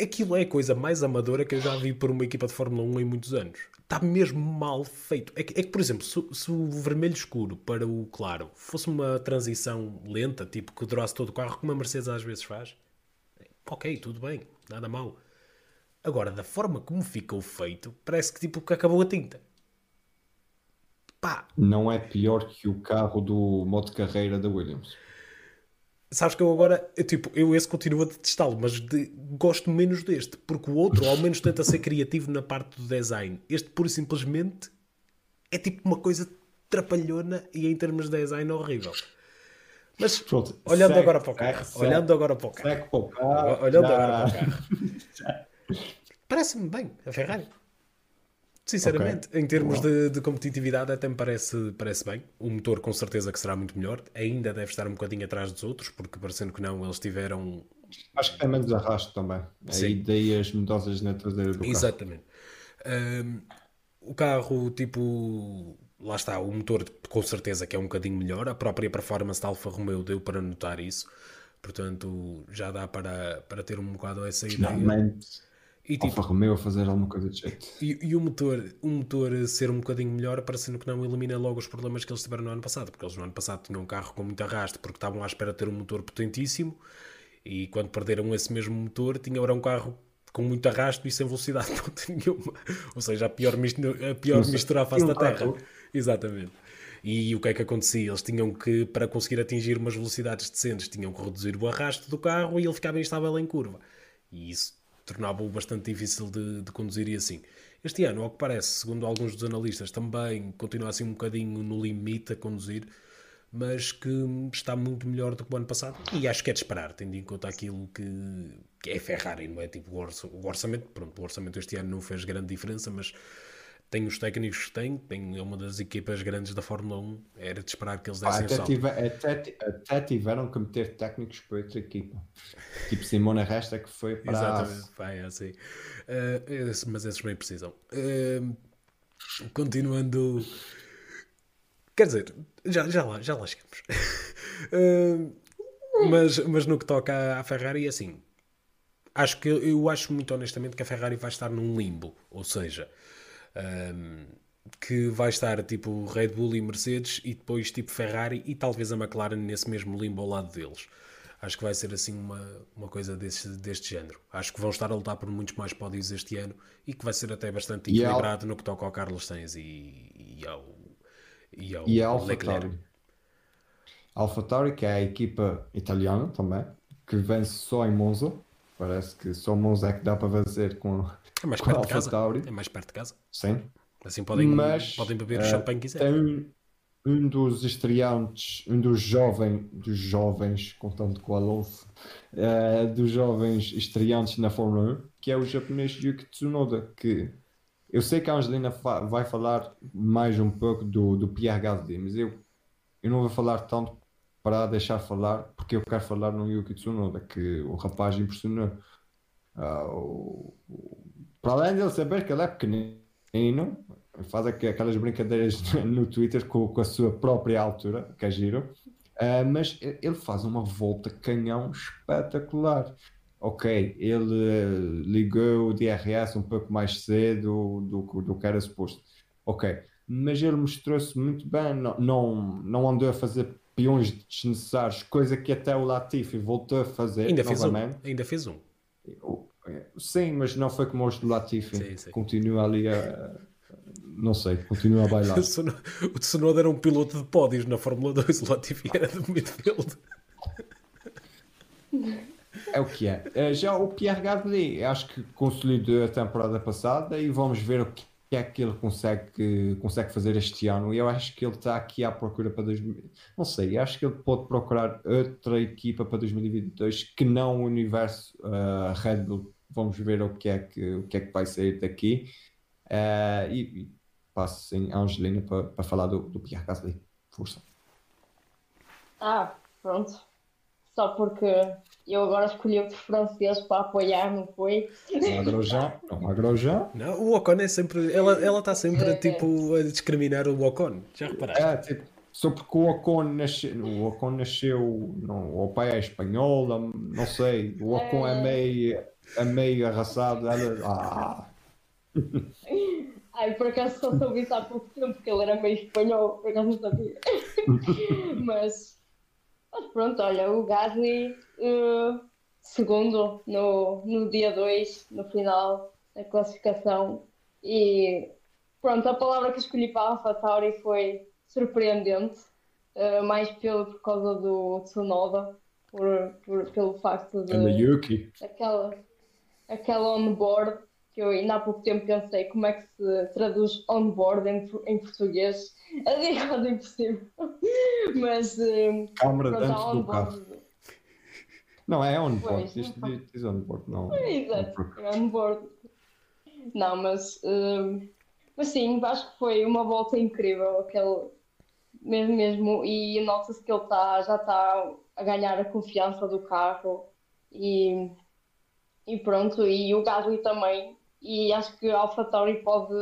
aquilo é a coisa mais amadora que eu já vi por uma equipa de Fórmula 1 em muitos anos. Está mesmo mal feito. É que, é que por exemplo, se, se, o vermelho escuro para o claro fosse uma transição lenta, tipo que durasse todo o carro, como a Mercedes às vezes faz, ok, tudo bem, nada mal. Agora, da forma como ficou feito, parece que tipo que acabou a tinta. Pá. Não é pior que o carro do modo carreira da Williams. Sabes que eu agora, eu, tipo, eu esse continuo a detestá-lo, mas de, gosto menos deste, porque o outro ao menos tenta ser criativo na parte do design. Este, pura e simplesmente, é tipo uma coisa trapalhona e em termos de design horrível. Mas Pronto, olhando segue, agora para o carro, segue, olhando agora para o carro, para o carro olhando já. agora para o carro, parece-me bem a Ferrari. Sinceramente, okay. em termos de, de, competitividade, até me parece, parece bem. O motor, com certeza, que será muito melhor. Ainda deve estar um bocadinho atrás dos outros, porque parecendo que não, eles tiveram. Acho que tem menos arrasto também. Sim. Aí daí as mudanças na traseira do carro. Exatamente. Um, o carro, tipo. Lá está, o motor, com certeza, que é um bocadinho melhor. A própria performance da Alfa Romeo deu para notar isso. Portanto, já dá para, para ter um bocado essa ideia. Finalmente e, tipo, Alfa Romeo a fazer alguma coisa de jeito. E, e, o, motor, o motor ser um bocadinho melhor, parecendo que não elimina logo os problemas que eles tiveram no ano passado, porque eles no ano passado tinham um carro com muito arrasto, porque estavam à espera de ter um motor potentíssimo, e quando perderam esse mesmo motor, tinham agora um carro com muito arrasto e sem velocidade nenhuma. Ou seja, a pior, mistura, a pior mistura à face da Terra. Exatamente. E o que é que acontecia? Eles tinham que, para conseguir atingir umas velocidades decentes, tinham que reduzir o arrasto do carro e ele ficava instável em curva. E isso tornava-o bastante difícil de, de, conduzir e assim. Este ano, ao que parece, segundo alguns dos analistas, também continua assim um bocadinho no limite a conduzir, mas que está muito melhor do que o ano passado. E acho que é de esperar, tendo em conta aquilo que, que é Ferrari, não é? Tipo, o orçamento, pronto, o orçamento este ano não fez grande diferença, mas tem os técnicos que tem, tem uma das equipas grandes da Fórmula 1, era de esperar que eles dessem ah, até, tive, até, até, tiveram que meter técnicos para outra equipa. Tipo Simona Resta que foi para Exatamente, vai assim. Uh, mas esses bem precisam. Uh, continuando. Quer dizer, já, já, lá, já lá chegamos. uh, mas, mas no que toca à Ferrari, assim, acho que eu acho muito honestamente que a Ferrari vai estar num limbo, ou seja, um, que vai estar tipo Red Bull e Mercedes e depois tipo Ferrari e talvez a McLaren nesse mesmo limbo ao lado deles. Acho que vai ser assim uma, uma coisa desse, deste género. Acho que vão estar a lutar por muitos mais pódios este ano e que vai ser até bastante equilibrado no que toca ao Carlos Sainz e, e ao, e ao e Alfa Tauri, que é a equipa italiana também, que vence só em Monza. Parece que só Monza é que dá para vencer com, é mais perto de casa. É mais perto de casa. Sim. Assim podem, Mas, podem beber o uh, champanhe que quiserem. Tem um dos estreantes, um dos jovens, dos jovens, contando com o Alonso, uh, dos jovens estreantes na Fórmula 1, que é o japonês Yuki Tsunoda, que eu sei que a Angelina fa vai falar mais um pouco do, do Pierre Gasly, mas eu, eu não vou falar tanto para deixar falar, porque eu quero falar no Yuki Tsunoda, que o rapaz impressionou. Uh, o, para além de ele saber que ele é pequenino, faz aquelas brincadeiras no Twitter com, com a sua própria altura, que é giro, uh, mas ele faz uma volta canhão espetacular. Ok, ele uh, ligou o DRS um pouco mais cedo do, do que era suposto. Ok, mas ele mostrou-se muito bem, não, não, não andou a fazer peões desnecessários, coisa que até o Latifi voltou a fazer ainda novamente. Fez um, ainda fez um. Sim, mas não foi como os do Latifi. Sim, sim. Continua ali a, não sei, continua a bailar. o Tsunoda era um piloto de pódios na Fórmula 2, o Latifi era de midfield. É o que é. Eh, já o Pierre Gasly, acho que consolidou a temporada passada e vamos ver o que é que ele consegue, consegue fazer este ano. E eu acho que ele está aqui à procura para 2000. Não sei, acho que ele pode procurar outra equipa para 2022 que não o universo uh, Red Bull. Vamos ver o que é que, o que, é que vai sair daqui. Uh, e, e passo sem Angelina para, para falar do, do Pierre Gasly. Força. Ah, pronto. Só porque eu agora escolhi outro francês para apoiar, não foi? Não há Grosjean, não há Grosjean. Não, o Ocon é sempre. Ela, ela está sempre é, tipo, a discriminar o Ocon, já reparaste? É, tipo, só porque o Ocon nasceu, o Ocon nasceu não, o pai é espanhol, não sei, o Ocon é, é meio, é meio arrasado. Ela, ah. Ai, por acaso só soube isso há pouco tempo, porque ele era meio espanhol, por acaso não sabia. mas, mas pronto, olha, o Gasly uh, segundo no, no dia 2, no final da classificação. E pronto, a palavra que escolhi para a AlphaTauri foi surpreendente, uh, mais pelo, por causa do Tsunoda, por, por, pelo facto de. Yuki. Aquela, aquela on-board que eu ainda há pouco tempo pensei como é que se traduz on-board em, em português. É quase impossível. Mas. Uh, Câmara dentro do carro. Não, é on-board. Isto diz on-board, não. É, exato, é on-board. Não, mas. Uh, mas sim, acho que foi uma volta incrível. Aquele, mesmo, mesmo. E nota-se que ele tá, já está a ganhar a confiança do carro. E, e pronto. E o Gasly também. E acho que a AlphaTauri pode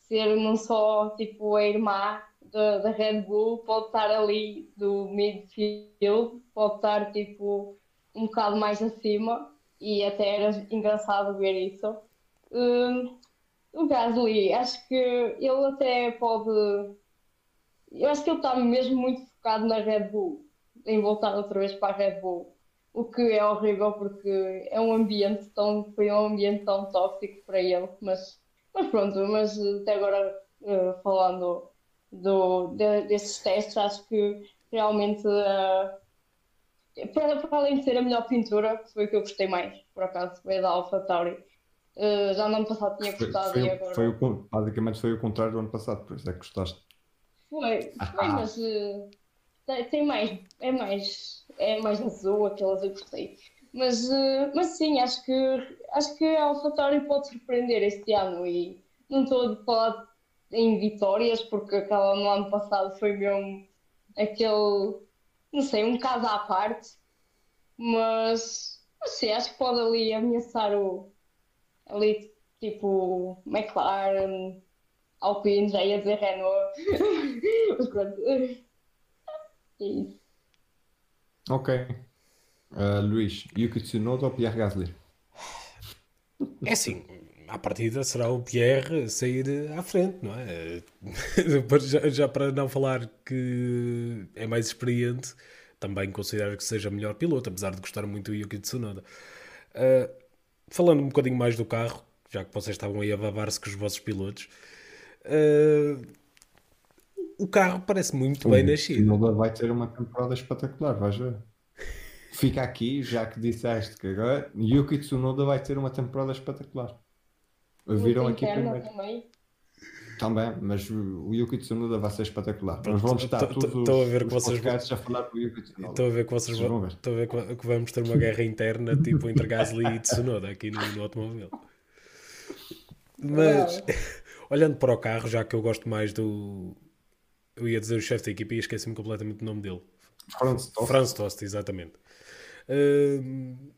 ser não só tipo a irmã da, Red Bull, pode estar ali do midfield, pode estar tipo um bocado mais acima e até era engraçado ver isso. Uh, o Gasly, acho que ele até pode. Eu acho que ele está mesmo muito focado na Red Bull, em voltar outra vez para a Red Bull. O que é horrível porque é um ambiente tão, foi um ambiente tão tóxico para ele, mas, mas pronto, mas até agora uh, falando do, de, desses testes, acho que realmente uh, para, para além de ser a melhor pintura, que foi o que eu gostei mais, por acaso, foi a da Alpha Tauri. Uh, já no ano passado tinha gostado foi, foi, e agora. Foi o, basicamente foi o contrário do ano passado, por isso é que gostaste. Foi, foi ah. mas uh, tem, mais, é mais, é mais azul, aquelas eu gostei. Mas, uh, mas sim, acho que, acho que a AlphaTauri pode surpreender este ano e não a falar em vitórias, porque aquela no ano passado foi mesmo aquele não sei, um caso à parte, mas não sei, acho que pode ali ameaçar o ali tipo McLaren, Alpine, já ia dizer Renault, é isso. Ok. Uh, Luís, Yuki Tsunoda ou Pierre Gasly? É assim, à partida será o Pierre sair à frente, não é? já, já, para não falar que é mais experiente, também considero que seja melhor piloto, apesar de gostar muito do Yuki Tsunoda. Uh, falando um bocadinho mais do carro, já que vocês estavam aí a babar-se com os vossos pilotos, uh, o carro parece muito o bem nascido. Tsunoda vai ter uma temporada espetacular, vais ver. Fica aqui, já que disseste que agora Yuki Tsunoda vai ter uma temporada espetacular. Viram aqui primeiro. Também. também, mas o Yuki Tsunoda vai ser espetacular. Nós vamos estar todos Estou a ver que vocês vão a falar do Yuki Tsunoda. Estou a ver que vocês vão, estou a ver que vamos ter uma guerra interna tipo entre Gasly e Tsunoda aqui no, no automóvel. Mas olhando para o carro, já que eu gosto mais do eu ia dizer o chefe da equipe e esqueci-me completamente do nome dele. Franz Tost. Franz Tost, exatamente. Uh,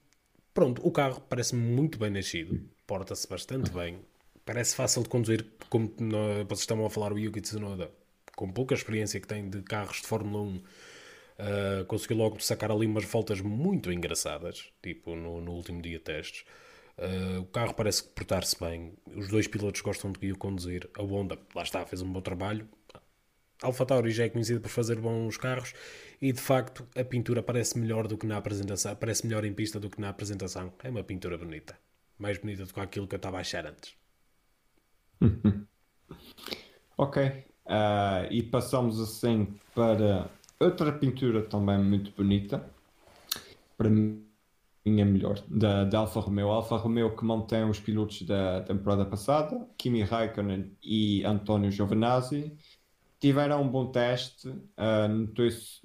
pronto, o carro parece muito bem nascido porta-se bastante bem. Parece fácil de conduzir, como vocês estavam a falar, o Yuki Tsunoda, com pouca experiência que tem de carros de Fórmula 1, uh, ah, conseguiu logo sacar ali umas voltas muito engraçadas, tipo no, no último dia de testes. Uh, o carro parece portar-se bem, os dois pilotos gostam de o conduzir. A Honda, lá está, fez um bom trabalho. A AlphaTauri já é conhecida por fazer bons carros e de facto a pintura parece melhor do que na apresentação, parece melhor em pista do que na apresentação. É uma pintura bonita mais bonita do que aquilo que eu estava a achar antes. Ok. Ah, e passamos assim para outra pintura também muito bonita. Para mim é melhor. Da, da Alfa Romeo. Alfa Romeo que mantém os pilotos da temporada passada. Kimi Raikkonen e António Giovinazzi. Tiveram um bom teste. Uh, notou-se,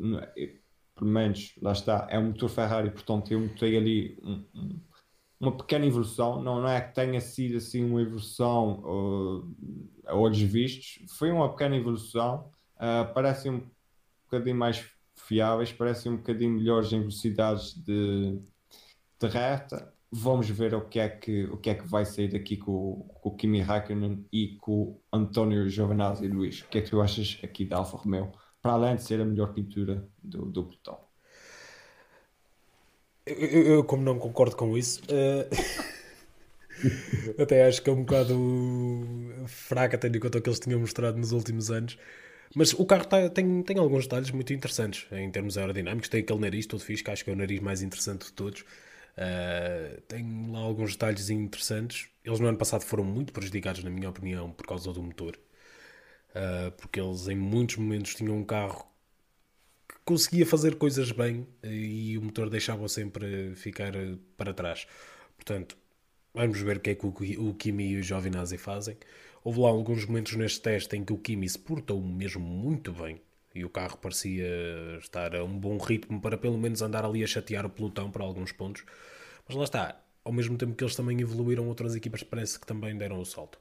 pelo menos, lá está, é um motor Ferrari, portanto eu notei ali um, um, uma pequena evolução. Não, não é que tenha sido assim uma evolução uh, a olhos vistos. Foi uma pequena evolução. Uh, parecem um bocadinho mais fiáveis, parecem um bocadinho melhores em velocidades de, de reta. Vamos ver o que é que, o que, é que vai sair daqui com, com o Kimi Raikkonen e com o António Giovinazzi Luís. O que é que tu achas aqui da Alfa Romeo? Para além de ser a melhor pintura do, do pelotão. Eu, eu, como não concordo com isso, uh, até acho que é um bocado fraca, tendo em conta o que eles tinham mostrado nos últimos anos. Mas o carro tá, tem, tem alguns detalhes muito interessantes em termos aerodinâmicos. Tem aquele nariz todo fixe, que acho que é o nariz mais interessante de todos. Uh, tem lá alguns detalhes interessantes. Eles no ano passado foram muito prejudicados, na minha opinião, por causa do motor. Uh, porque eles em muitos momentos tinham um carro que conseguia fazer coisas bem e o motor deixava sempre ficar para trás. Portanto, vamos ver o que é que o, o Kimi e o Giovinazzi fazem. Houve lá alguns momentos neste teste em que o Kimi se portou mesmo muito bem e o carro parecia estar a um bom ritmo para pelo menos andar ali a chatear o pelotão para alguns pontos. Mas lá está, ao mesmo tempo que eles também evoluíram, outras equipas parece que também deram o salto.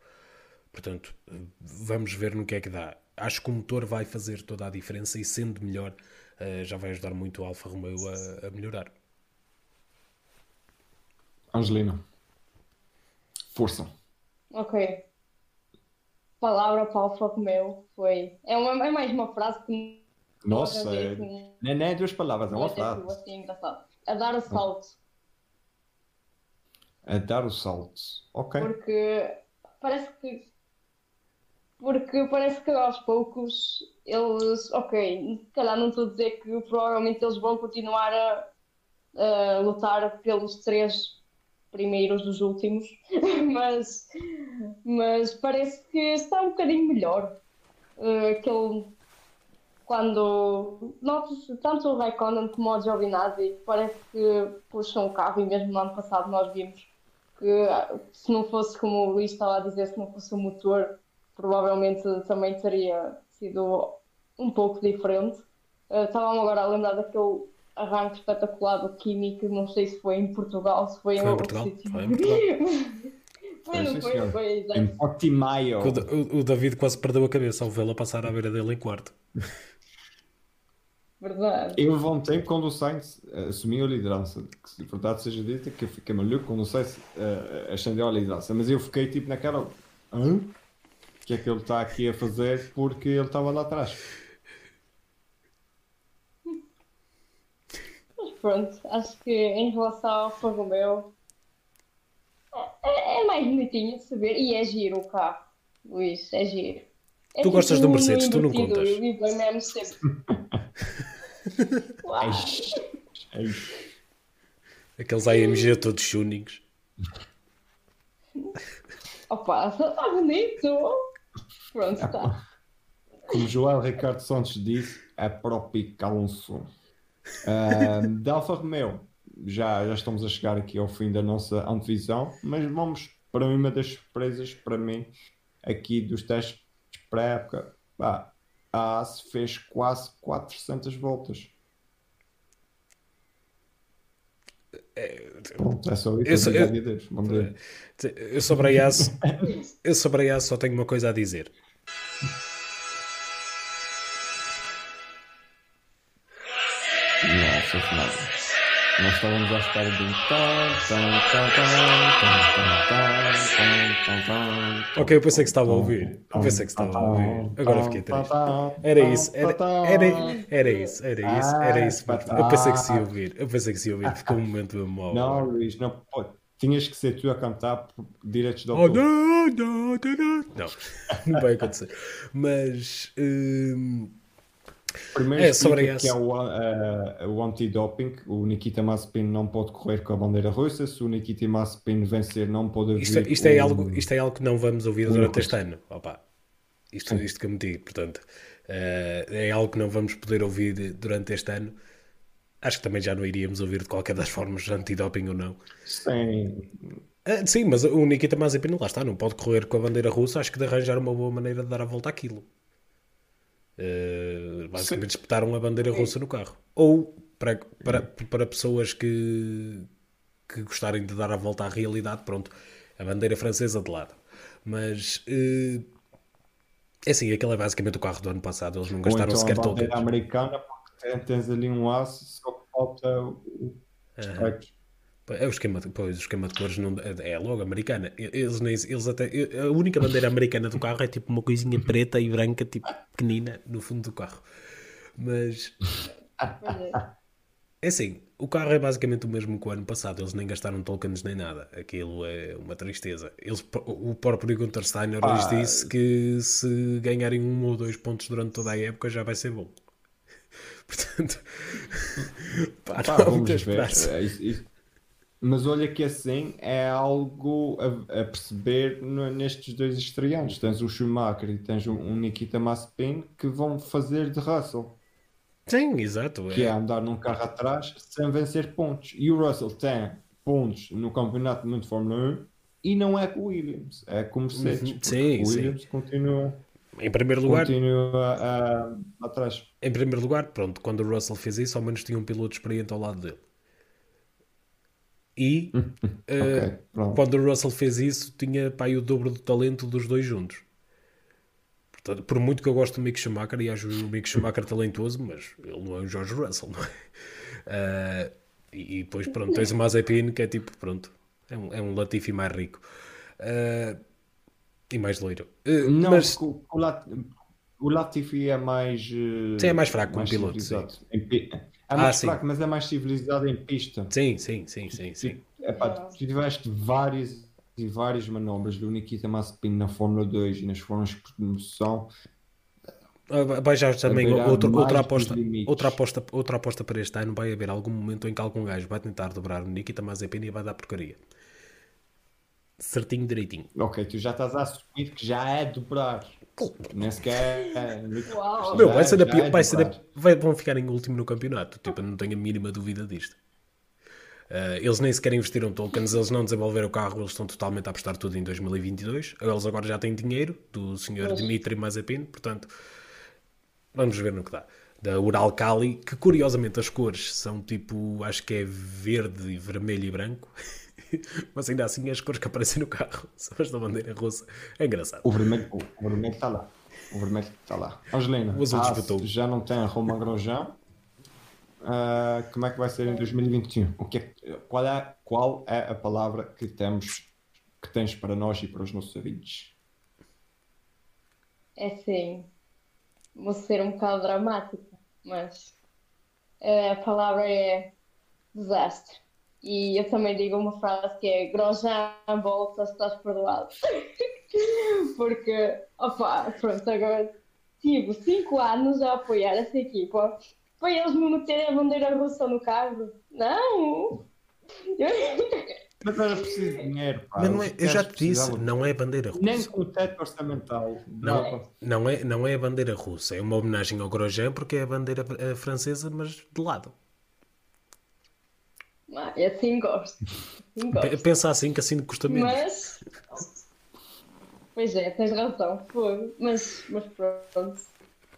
Portanto, vamos ver no que é que dá. Acho que o motor vai fazer toda a diferença e sendo melhor, eh, já vai ajudar muito o Alfa Romeo a, a melhorar. Angelina, força. Ok palavra para o foco meu foi. É, uma, é mais uma frase que. Nossa, é... assim, não é duas palavras, é uma frase. Assim, engraçado. A dar o salto. A dar o salto, ok. Porque parece que. Porque parece que aos poucos eles. Ok, se calhar não estou a dizer que provavelmente eles vão continuar a, a lutar pelos três primeiros dos últimos, mas, mas parece que está um bocadinho melhor. Uh, aquele, quando notas tanto o Raikkonen como o Giovinazzi parece que puxam o carro e mesmo no ano passado nós vimos que se não fosse como o Luís estava a dizer, se não fosse o motor, provavelmente também teria sido um pouco diferente. Uh, Estava-me agora a lembrar daquele arranque espetacular do que não sei se foi em Portugal, se foi, foi em outro Portugal. sítio. Foi em Portugal. foi, não foi, foi, Em Portimao. O, o, David quase perdeu a cabeça ao vê-la passar à beira dele em quarto. Verdade. Eu levou um tempo quando o Sainz assumiu a liderança, que se verdade seja dita, que eu fiquei maluco quando o Sainz uh, ascendeu a liderança, mas eu fiquei tipo naquela. Hã? O que é que ele está aqui a fazer porque ele estava lá atrás? Pronto, acho que em relação ao Alfa Romeo é, é, mais bonitinho de saber e é giro o carro, Luís, é giro. É tu tipo gostas do Mercedes, tu não contas. Eu vivo mesmo sempre. Aqueles AMG todos tunings. Opa, está bonito. Pronto, está. Como João Ricardo Santos disse, é para o Alonso. Uh, da Alfa Romeo, já, já estamos a chegar aqui ao fim da nossa antevisão, mas vamos para uma das surpresas para mim aqui dos testes pré-época. Ah, a AS fez quase 400 voltas. Pronto, é só isso. Eu, eu, eu sobre a eu sobre a AS só tenho uma coisa a dizer. Nossa Nós estávamos à espera de um Ok, eu pensei que estava a ouvir. Eu pensei que estava a ouvir. Agora fiquei triste. Era isso, era, era, era isso, era isso, era isso. Eu pensei que se ia ouvir. Eu pensei que se ia ouvir. Ficou um momento mau. Não, Luís, não pode. Tinhas que ser tu a cantar direitos do autor. Oh, não, não, não, não. Não vai acontecer. Mas. Hum, Primeiro é, sobre que é o, uh, o anti-doping. O Nikita Mazepin não pode correr com a bandeira russa. Se o Nikita Mazepin vencer, não pode haver. Isto, isto, é, algo, isto é algo que não vamos ouvir durante este ano. Opa. Isto, isto que eu meti, portanto, uh, é algo que não vamos poder ouvir durante este ano. Acho que também já não iríamos ouvir de qualquer das formas, antidoping ou não. Sim. Uh, sim, mas o Nikita Mazepin lá está, não pode correr com a bandeira russa. Acho que de arranjar uma boa maneira de dar a volta àquilo. Uh, basicamente espetaram a bandeira russa no carro. Ou para, para, para pessoas que, que gostarem de dar a volta à realidade, pronto, a bandeira francesa de lado. Mas uh, é assim, aquele é basicamente o carro do ano passado, eles não gastaram então sequer a todo. bandeira americana, porque tens ali um aço, só que falta o espectros. É o esquema, de, pois, o esquema de cores não, é, é logo americana. Eles, nem, eles até, a única bandeira americana do carro é tipo uma coisinha preta e branca, tipo pequenina, no fundo do carro. Mas é assim, o carro é basicamente o mesmo que o ano passado. Eles nem gastaram tokens nem nada. Aquilo é uma tristeza. Eles, o próprio Gunter Steiner ah, lhes disse que se ganharem um ou dois pontos durante toda a época já vai ser bom. Portanto, pá, pá, vamos ver. É, isso, isso mas olha que assim é algo a, a perceber no, nestes dois estreantes. Tens o Schumacher e tens um, Nikita Mazepin que vão fazer de Russell. Sim, exato. Que é. é andar num carro atrás sem vencer pontos. E o Russell tem pontos no Campeonato de Fórmula 1 e não é com o Williams, é com o Mercedes. Uhum. Sim, o Williams sim. continua. Em primeiro lugar, continua uh, atrás. Em primeiro lugar, pronto, quando o Russell fez isso, ao menos tinha um piloto experiente ao lado dele. E okay, uh, quando o Russell fez isso, tinha pá, o dobro do talento dos dois juntos. Portanto, por muito que eu gosto do Mick Schumacher e acho o Mick Schumacher talentoso, mas ele não é o George Russell, não é? Uh, e, e depois, pronto, tens o Mazepin que é tipo, pronto, é um, é um Latifi mais rico. Uh, e mais loiro. Não, mas... o, o, Latifi é mais. Sim, é mais fraco como piloto. Sim. É mais ah, fraco, mas é mais civilizado em pista. Sim, sim, sim, sim. sim. Epá, tu tiveste várias e várias manobras do Nikita Mazepin na Fórmula 2 e nas formas de promoção. Ah, vai já também outro, outra, aposta, outra, aposta, outra aposta para este ano. Vai haver algum momento em que algum gajo vai tentar dobrar o Nikita Mazepin e vai dar porcaria. Certinho, direitinho. Ok, tu já estás a assumir que já é dobrar. Nem sequer. Uau. Meu, vai ser, a, é vai ser a, vai, vão ficar em último no campeonato. Tipo, não tenho a mínima dúvida disto. Uh, eles nem sequer investiram tokens, eles não desenvolveram o carro, eles estão totalmente a apostar tudo em 2022. Eles agora já têm dinheiro do senhor Dmitry Mazepin, portanto, vamos ver no que dá. Da Uralkali, que curiosamente as cores são tipo, acho que é verde, vermelho e branco. mas ainda assim as cores que aparecem no carro são as da bandeira russa. É engraçado. O vermelho, o, vermelho está lá. O vermelho está lá. Angelina, ah, já não tem a Roma Grosjean. Uh, como é que vai ser em 2021? O que é, qual, é, qual é a palavra que temos que tens para nós e para os nossos ouvintes? É sim. Vou ser um bocado dramática, mas uh, a palavra é desastre. E eu também digo uma frase que é Grosjean volta, estás perdoado. Porque, opa, pronto, agora tive 5 anos a apoiar essa equipa. Foi eles me meterem a bandeira russa no carro? Não! Mas era preciso dinheiro, pá. Mas não é, eu já te disse, não é bandeira russa. Nem com o teto orçamental. Não, não, é, não é a bandeira russa, é uma homenagem ao Grosjean porque é a bandeira eh, francesa, mas de lado. Ah, assim gosto. Assim gosto. Pensa assim que assim custa menos. Mas. Pois é, tens razão. Foi. Mas, mas pronto.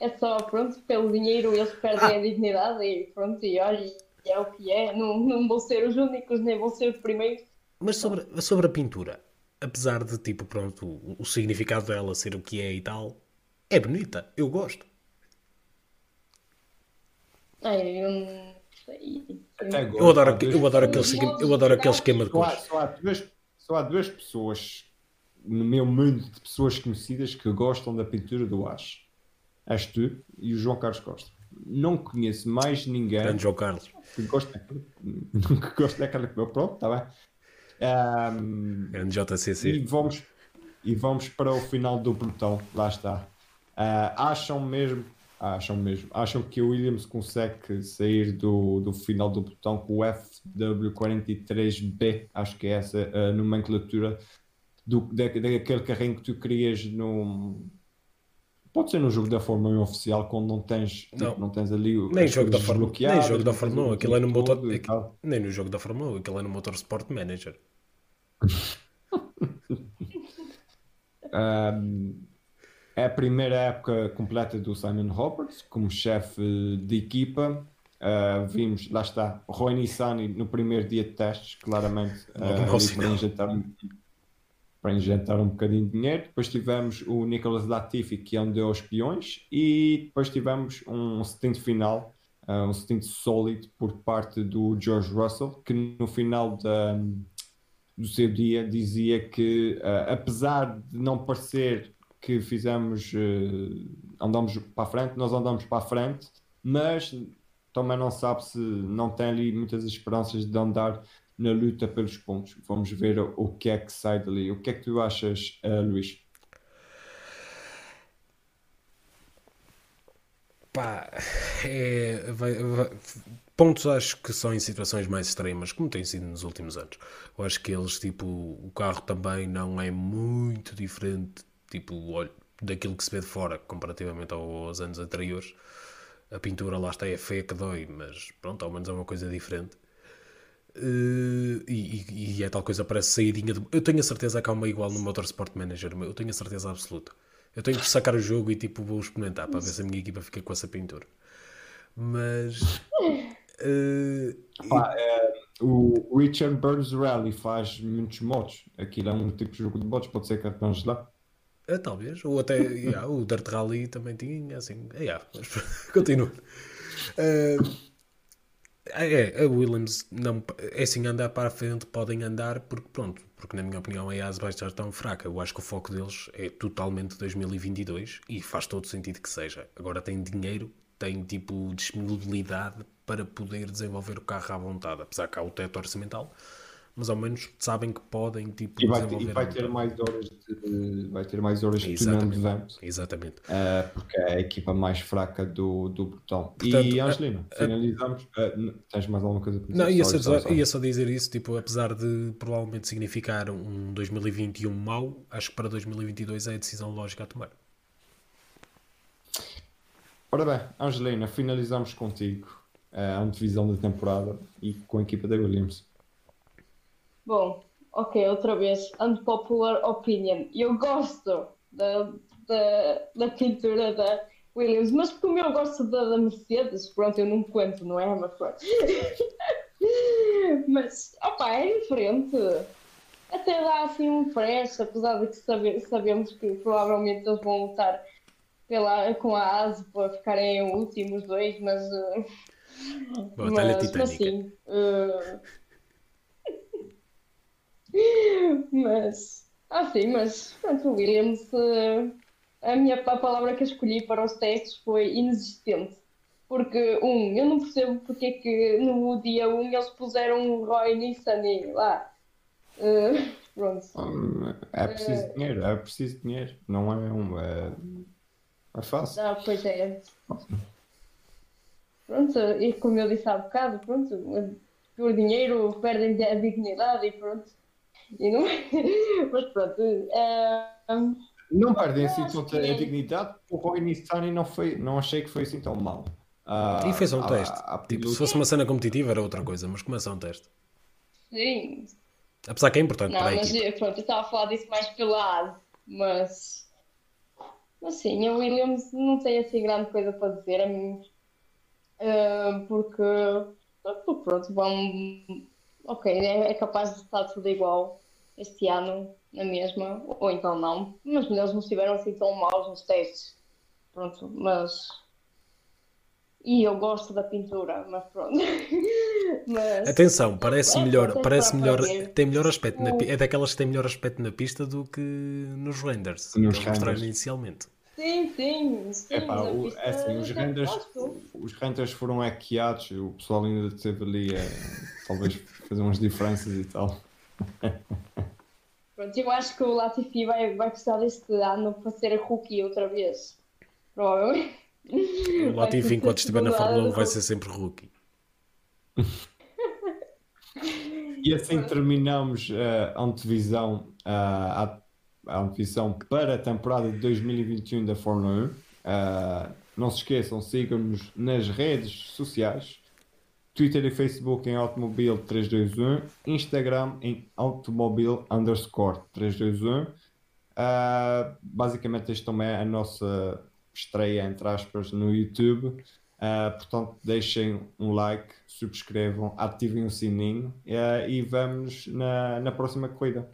É só, pronto, pelo dinheiro eles perdem ah. a dignidade e pronto, e olha, é o que é. Não, não vão ser os únicos, nem vão ser os primeiros. Mas sobre, sobre a pintura, apesar de, tipo, pronto, o, o significado dela ser o que é e tal, é bonita. Eu gosto. Ai, eu Eu adoro, eu adoro, aquele, eu adoro aquele esquema de cores. Só há, duas, só há duas pessoas no meu mundo de pessoas conhecidas que gostam da pintura do Ash. És tu e o João Carlos Costa. Não conheço mais ninguém. Grande João Carlos. Que gosta, nunca gosto daquela que eu pronto, está bem. Um, Grande JCC. E vamos, e vamos para o final do pelotão. Lá está. Uh, acham mesmo Acham mesmo. Acham que o Williams consegue sair do, do final do botão com o FW43B, acho que é essa a nomenclatura do, da, daquele carrinho que tu querias no, Pode ser no jogo da Fórmula 1 oficial quando não tens, tipo, Não. não tens ali o- Nem jogo da coisas Fórmula, nem jogo da Fórmula 1, o aquilo é no motor, nem no jogo da Fórmula 1, aquilo é no Motorsport Manager. Um, é a primeira época completa do Simon Roberts como chefe de equipa. Uh, vimos, lá está, Roy Nissani no primeiro dia de testes, claramente, uh, para injetar, um, para injetar um bocadinho de dinheiro. Depois tivemos o Nicolas Latifi, que é um dos peões, e depois tivemos um stint final, uh, um stint sólido por parte do George Russell, que no final da, do seu dia dizia que, apesar de não parecer que fizemos, uh, andamos para a frente, nós andamos para a frente, mas também não sabe se não tem ali muitas esperanças de andar na luta pelos pontos. Vamos ver o, que é que sai dali. O que é que tu achas, uh, Luís? Pá, é, vai- vai- pontos acho que são em situações mais extremas, como tem sido nos últimos anos. Eu acho que eles, tipo, o carro também não é muito diferente, tipo, olha, daquilo que se vê de fora, comparativamente aos anos anteriores. A pintura lá está é feia que dói, mas pronto, ao menos é uma coisa diferente. Eh, e, e- e é tal coisa, parece saídinha de... Eu tenho a certeza que há uma igual no Motorsport Manager, eu tenho a certeza absoluta. Eu tenho que sacar o jogo e tipo vou experimentar para ver se a minha equipa fica com essa pintura. Mas eh, Pá, é, o Richard Burns Rally faz muitos mods. Aquilo é um tipo de jogo de mods, pode ser que vamos lá. Eh, talvez, ou até yeah, o Dirt Rally também tinha, assim, eh, yeah, mas continua. Eh, é, a Williams não, é assim, andar para a frente podem andar porque pronto, porque na minha opinião a EAS vai estar tão fraca. Eu acho que o foco deles é totalmente 2022 e faz todo sentido que seja. Agora tem dinheiro, tem tipo disponibilidade para poder desenvolver o carro à vontade, apesar que há o teto orçamental, mas ao menos sabem que podem tipo E vai, ter- e vai ter mais horas de, vai ter mais horas de Exatamente. vento. Exatamente. eh, porque é a equipa mais fraca do, do botão. Portanto, e a- Angelina, finalizamos. n- tens mais alguma coisa para dizer? Não, ia só, sorry. ia só dizer isso, tipo, apesar de provavelmente significar um 2021 mau, acho que para 2022 é a decisão lógica a tomar. Ora bem, Angelina, finalizamos contigo eh, a antevisão da temporada e com a equipa da Williams. Bom, ok, outra vez, unpopular opinion. Eu gosto da, da, da pintura da Williams, mas como eu gosto da, da Mercedes, pronto, eu não conto, não é? Mas pronto. mas, opa, é diferente. Até dá assim um fresh, apesar de que sabe- sabemos que provavelmente eles vão lutar pela, com a ASE para ficarem em últimos dois, mas. eh, Batalha mas, mas sim. eh, mas. Ah, sim, mas. Pronto, o Williams. a minha a palavra que eu escolhi para os testes foi inexistente. Porque, um, eu não percebo porque é que no dia 1 eles puseram um Roy Nissan lá. Eh, pronto. É preciso dinheiro, é preciso dinheiro. Não é um. É, é fácil. Ah, pois é. Pronto, e como eu disse há bocado, pronto, por dinheiro perdem a dignidade e pronto. E não... Mas pronto. eh, Não perdem assim tanta que- a dignidade. O Roy Nissani não, foi, não achei que foi assim tão mal. Ah, E fez um há- teste. há Tipo, pilotos- se fosse uma cena competitiva era outra coisa, mas começa um teste. sim, Apesar que é importante não, para a mas equipa. pronto, eu estava a falar disso mais pela ASE, mas. Mas sim, a Williams não tem assim grande coisa para dizer a mim. Porque. porque Pronto, vão. Ok, é, é capaz de estar tudo igual este ano, na mesma, ou então não. Mas eles não estiveram assim tão maus nos testes. Pronto, mas. E eu gosto da pintura, mas pronto. Mas. Atenção, parece É, melhor, parece melhor, fazer. tem melhor aspecto na, é daquelas que têm melhor aspecto na pista do que nos renders, que Nos eles mostraram renders. inicialmente. Sim, sim, sim. Epá, o- é assim, os renders, os renders foram hackeados, o pessoal ainda teve ali a talvez fazer umas diferenças e tal. Pronto, eu acho que o Latifi vai, vai precisar deste ano para ser rookie outra vez. Provavelmente. O Latifi, enquanto estiver na Fórmula 1, vai ser sempre rookie. E assim terminamos a antevisão ah, à, a antevisão para a temporada de 2021 da Fórmula 1. Uh, não se esqueçam, sigam-nos nas redes sociais. Twitter e Facebook em Automobil 321, Instagram em Automobil underscore 321. Uh, basicamente, este também é a nossa estreia, entre aspas, no YouTube. Uh, portanto, deixem um like, subscrevam, ativem o sininho uh, e vamos na, na próxima corrida.